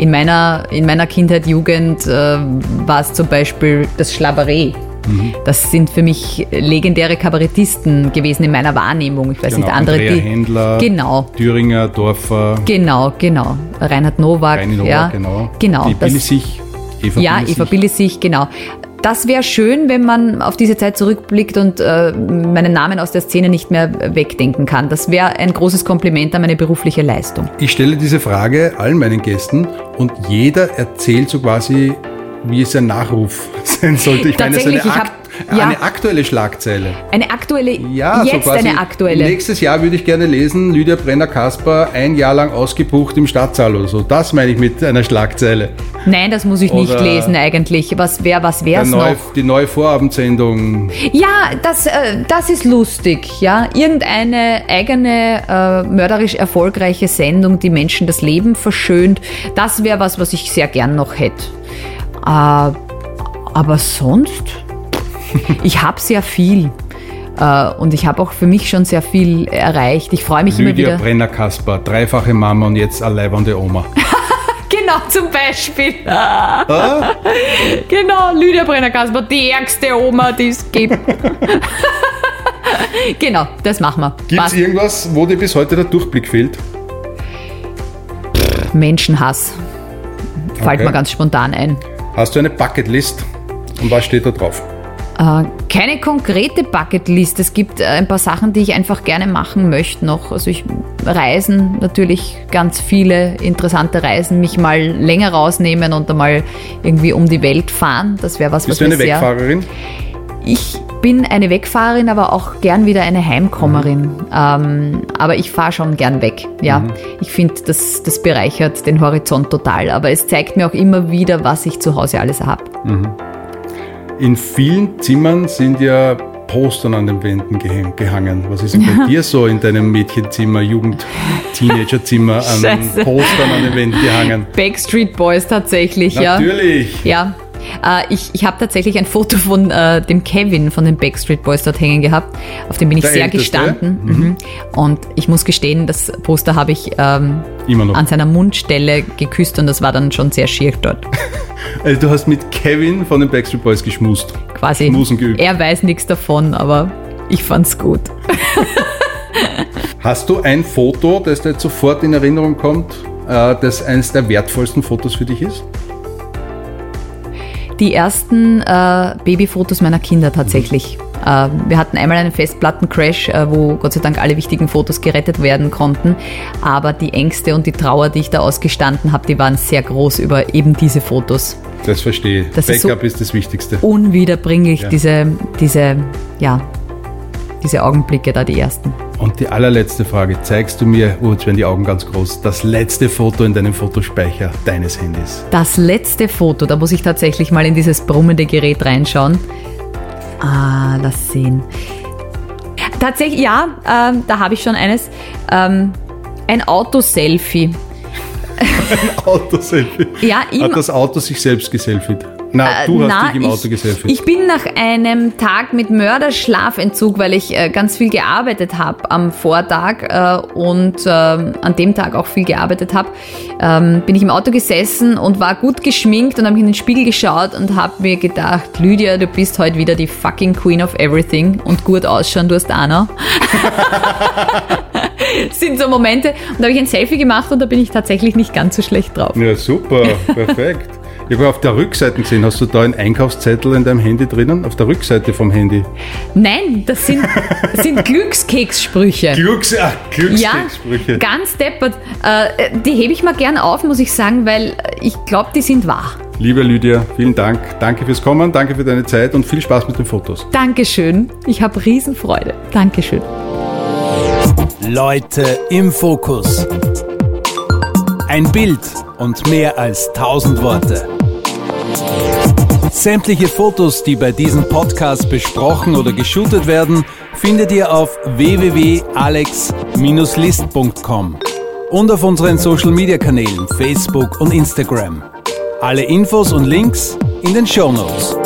Speaker 1: in meiner, in meiner Kindheit, Jugend äh, war es zum Beispiel das Schlabaree. Mhm. Das sind für mich legendäre Kabarettisten gewesen in meiner Wahrnehmung. Ich weiß
Speaker 3: genau,
Speaker 1: nicht, andere
Speaker 3: Andrea die. Händler,
Speaker 1: genau.
Speaker 3: Thüringer, Dorfer.
Speaker 1: Genau, genau. Reinhard Nowak.
Speaker 3: Reinhard Nowak,
Speaker 1: ja.
Speaker 3: genau.
Speaker 1: genau.
Speaker 3: Die Billisich.
Speaker 1: Eva ja, Billisich. Eva Billisich, genau. Das wäre schön, wenn man auf diese Zeit zurückblickt und äh, meinen Namen aus der Szene nicht mehr wegdenken kann. Das wäre ein großes Kompliment an meine berufliche Leistung.
Speaker 3: Ich stelle diese Frage allen meinen Gästen und jeder erzählt so quasi, wie es ein Nachruf sein sollte.
Speaker 1: Ich meine, so eine Akt
Speaker 3: ja. Eine aktuelle Schlagzeile.
Speaker 1: Eine aktuelle,
Speaker 3: ja,
Speaker 1: jetzt
Speaker 3: so
Speaker 1: eine aktuelle.
Speaker 3: Nächstes Jahr würde ich gerne lesen, Lydia Brenner-Kasper ein Jahr lang ausgebucht im Stadtsaal oder so. Das meine ich mit einer Schlagzeile.
Speaker 1: Nein, das muss ich oder nicht lesen eigentlich. Was wäre was wär's
Speaker 3: neue,
Speaker 1: noch?
Speaker 3: Die neue Vorabendsendung.
Speaker 1: Ja, das, äh, das ist lustig. Ja, Irgendeine eigene, äh, mörderisch erfolgreiche Sendung, die Menschen das Leben verschönt. Das wäre was, was ich sehr gern noch hätte. Äh, aber sonst ich habe sehr viel. Uh, und ich habe auch für mich schon sehr viel erreicht. Ich freue mich
Speaker 3: Lydia
Speaker 1: immer wieder.
Speaker 3: Lydia Brenner-Kasper, dreifache Mama und jetzt alleibernde Oma.
Speaker 1: genau, zum Beispiel. Ah? genau, Lydia Brenner-Kasper, die ärgste Oma, die es gibt. genau, das machen wir.
Speaker 3: Gibt es irgendwas, wo dir bis heute der Durchblick fehlt?
Speaker 1: Menschenhass. Fällt okay. mir ganz spontan ein.
Speaker 3: Hast du eine Bucketlist? Und was steht da drauf?
Speaker 1: Äh, keine konkrete Bucketlist. Es gibt äh, ein paar Sachen, die ich einfach gerne machen möchte noch. Also ich reisen natürlich ganz viele interessante Reisen, mich mal länger rausnehmen und einmal irgendwie um die Welt fahren. Das wäre was,
Speaker 3: Bist
Speaker 1: was
Speaker 3: du eine Wegfahrerin?
Speaker 1: Ich bin eine Wegfahrerin, aber auch gern wieder eine Heimkommerin. Mhm. Ähm, aber ich fahre schon gern weg. Ja, mhm. ich finde, das, das bereichert den Horizont total. Aber es zeigt mir auch immer wieder, was ich zu Hause alles habe. Mhm.
Speaker 3: In vielen Zimmern sind ja Postern an den Wänden gehangen. Was ist denn bei dir so in deinem Mädchenzimmer, Jugend, Teenagerzimmer an Scheiße. Postern an den Wänden gehangen?
Speaker 1: Backstreet Boys tatsächlich,
Speaker 3: Natürlich.
Speaker 1: ja. Ja, Äh, ich ich habe tatsächlich ein Foto von äh, dem Kevin von den Backstreet Boys dort hängen gehabt. Auf dem bin ich
Speaker 3: Der
Speaker 1: sehr
Speaker 3: Älteste?
Speaker 1: gestanden. Mhm. Und ich muss gestehen, das Poster habe ich ähm, an seiner Mundstelle geküsst und das war dann schon sehr schier dort.
Speaker 3: Also du hast mit Kevin von den Backstreet Boys geschmust.
Speaker 1: Quasi.
Speaker 3: Schmusen geübt.
Speaker 1: Er weiß nichts davon, aber ich fand's gut.
Speaker 3: Hast du ein Foto, das dir jetzt sofort in Erinnerung kommt, äh, das eines der wertvollsten Fotos für dich ist?
Speaker 1: Die ersten äh, Babyfotos meiner Kinder tatsächlich. Äh, wir hatten einmal einen Festplattencrash, äh, wo Gott sei Dank alle wichtigen Fotos gerettet werden konnten. Aber die Ängste und die Trauer, die ich da ausgestanden habe, die waren sehr groß über eben diese Fotos.
Speaker 3: Das verstehe ich.
Speaker 1: Das ist
Speaker 3: Backup
Speaker 1: so-
Speaker 3: ist das Wichtigste.
Speaker 1: Unwiederbringlich,
Speaker 3: Ja.
Speaker 1: diese, diese, ja, diese Augenblicke da, die ersten.
Speaker 3: Und die allerletzte Frage. Zeigst du mir, oh, jetzt werden die Augen ganz groß, das letzte Foto in deinem Fotospeicher deines Handys?
Speaker 1: Das letzte Foto, da muss ich tatsächlich mal in dieses brummende Gerät reinschauen. Ah, lass sehen. Tatsächlich, ja, ähm, da habe ich schon eines. Ähm, ein Autoselfie.
Speaker 3: Autoselfie.
Speaker 1: Ja, im,
Speaker 3: Hat das Auto sich selbst geselfiet? Na, du hast
Speaker 1: na,
Speaker 3: dich im Auto
Speaker 1: ich. Ich bin nach einem Tag mit Mörderschlafentzug, weil ich äh, ganz viel gearbeitet habe am Vortag äh, und ähm, an dem Tag auch viel gearbeitet habe, ähm, bin ich im Auto gesessen und war gut geschminkt und habe in den Spiegel geschaut und habe mir gedacht, Lydia, du bist heute wieder die fucking Queen of Everything und gut ausschauen, du hast auch noch. sind so Momente. Und da habe ich ein Selfie gemacht und da bin ich tatsächlich nicht ganz so schlecht drauf.
Speaker 3: Ja, super, perfekt. Ich habe auf der Rückseite gesehen, hast du da einen Einkaufszettel in deinem Handy drinnen? Auf der Rückseite vom Handy.
Speaker 1: Nein, das sind, das sind Glückskekssprüche.
Speaker 3: Glücks, ach,
Speaker 1: Ja,
Speaker 3: Glückstecksprüche.
Speaker 1: ganz deppert. Äh, die hebe ich mal gern auf, muss ich sagen, weil ich glaube, die sind wahr.
Speaker 3: Liebe Lydia, vielen Dank. Danke fürs Kommen, danke für deine Zeit und viel Spaß mit den Fotos.
Speaker 1: Dankeschön. Ich habe Riesenfreude. Dankeschön.
Speaker 2: Leute im Fokus. Ein Bild und mehr als tausend Worte. Sämtliche Fotos, die bei diesem Podcast besprochen oder geshootet werden, findet ihr auf www.alex-list.com und auf unseren Social Media Kanälen Facebook und Instagram. Alle Infos und Links in den Show Notes.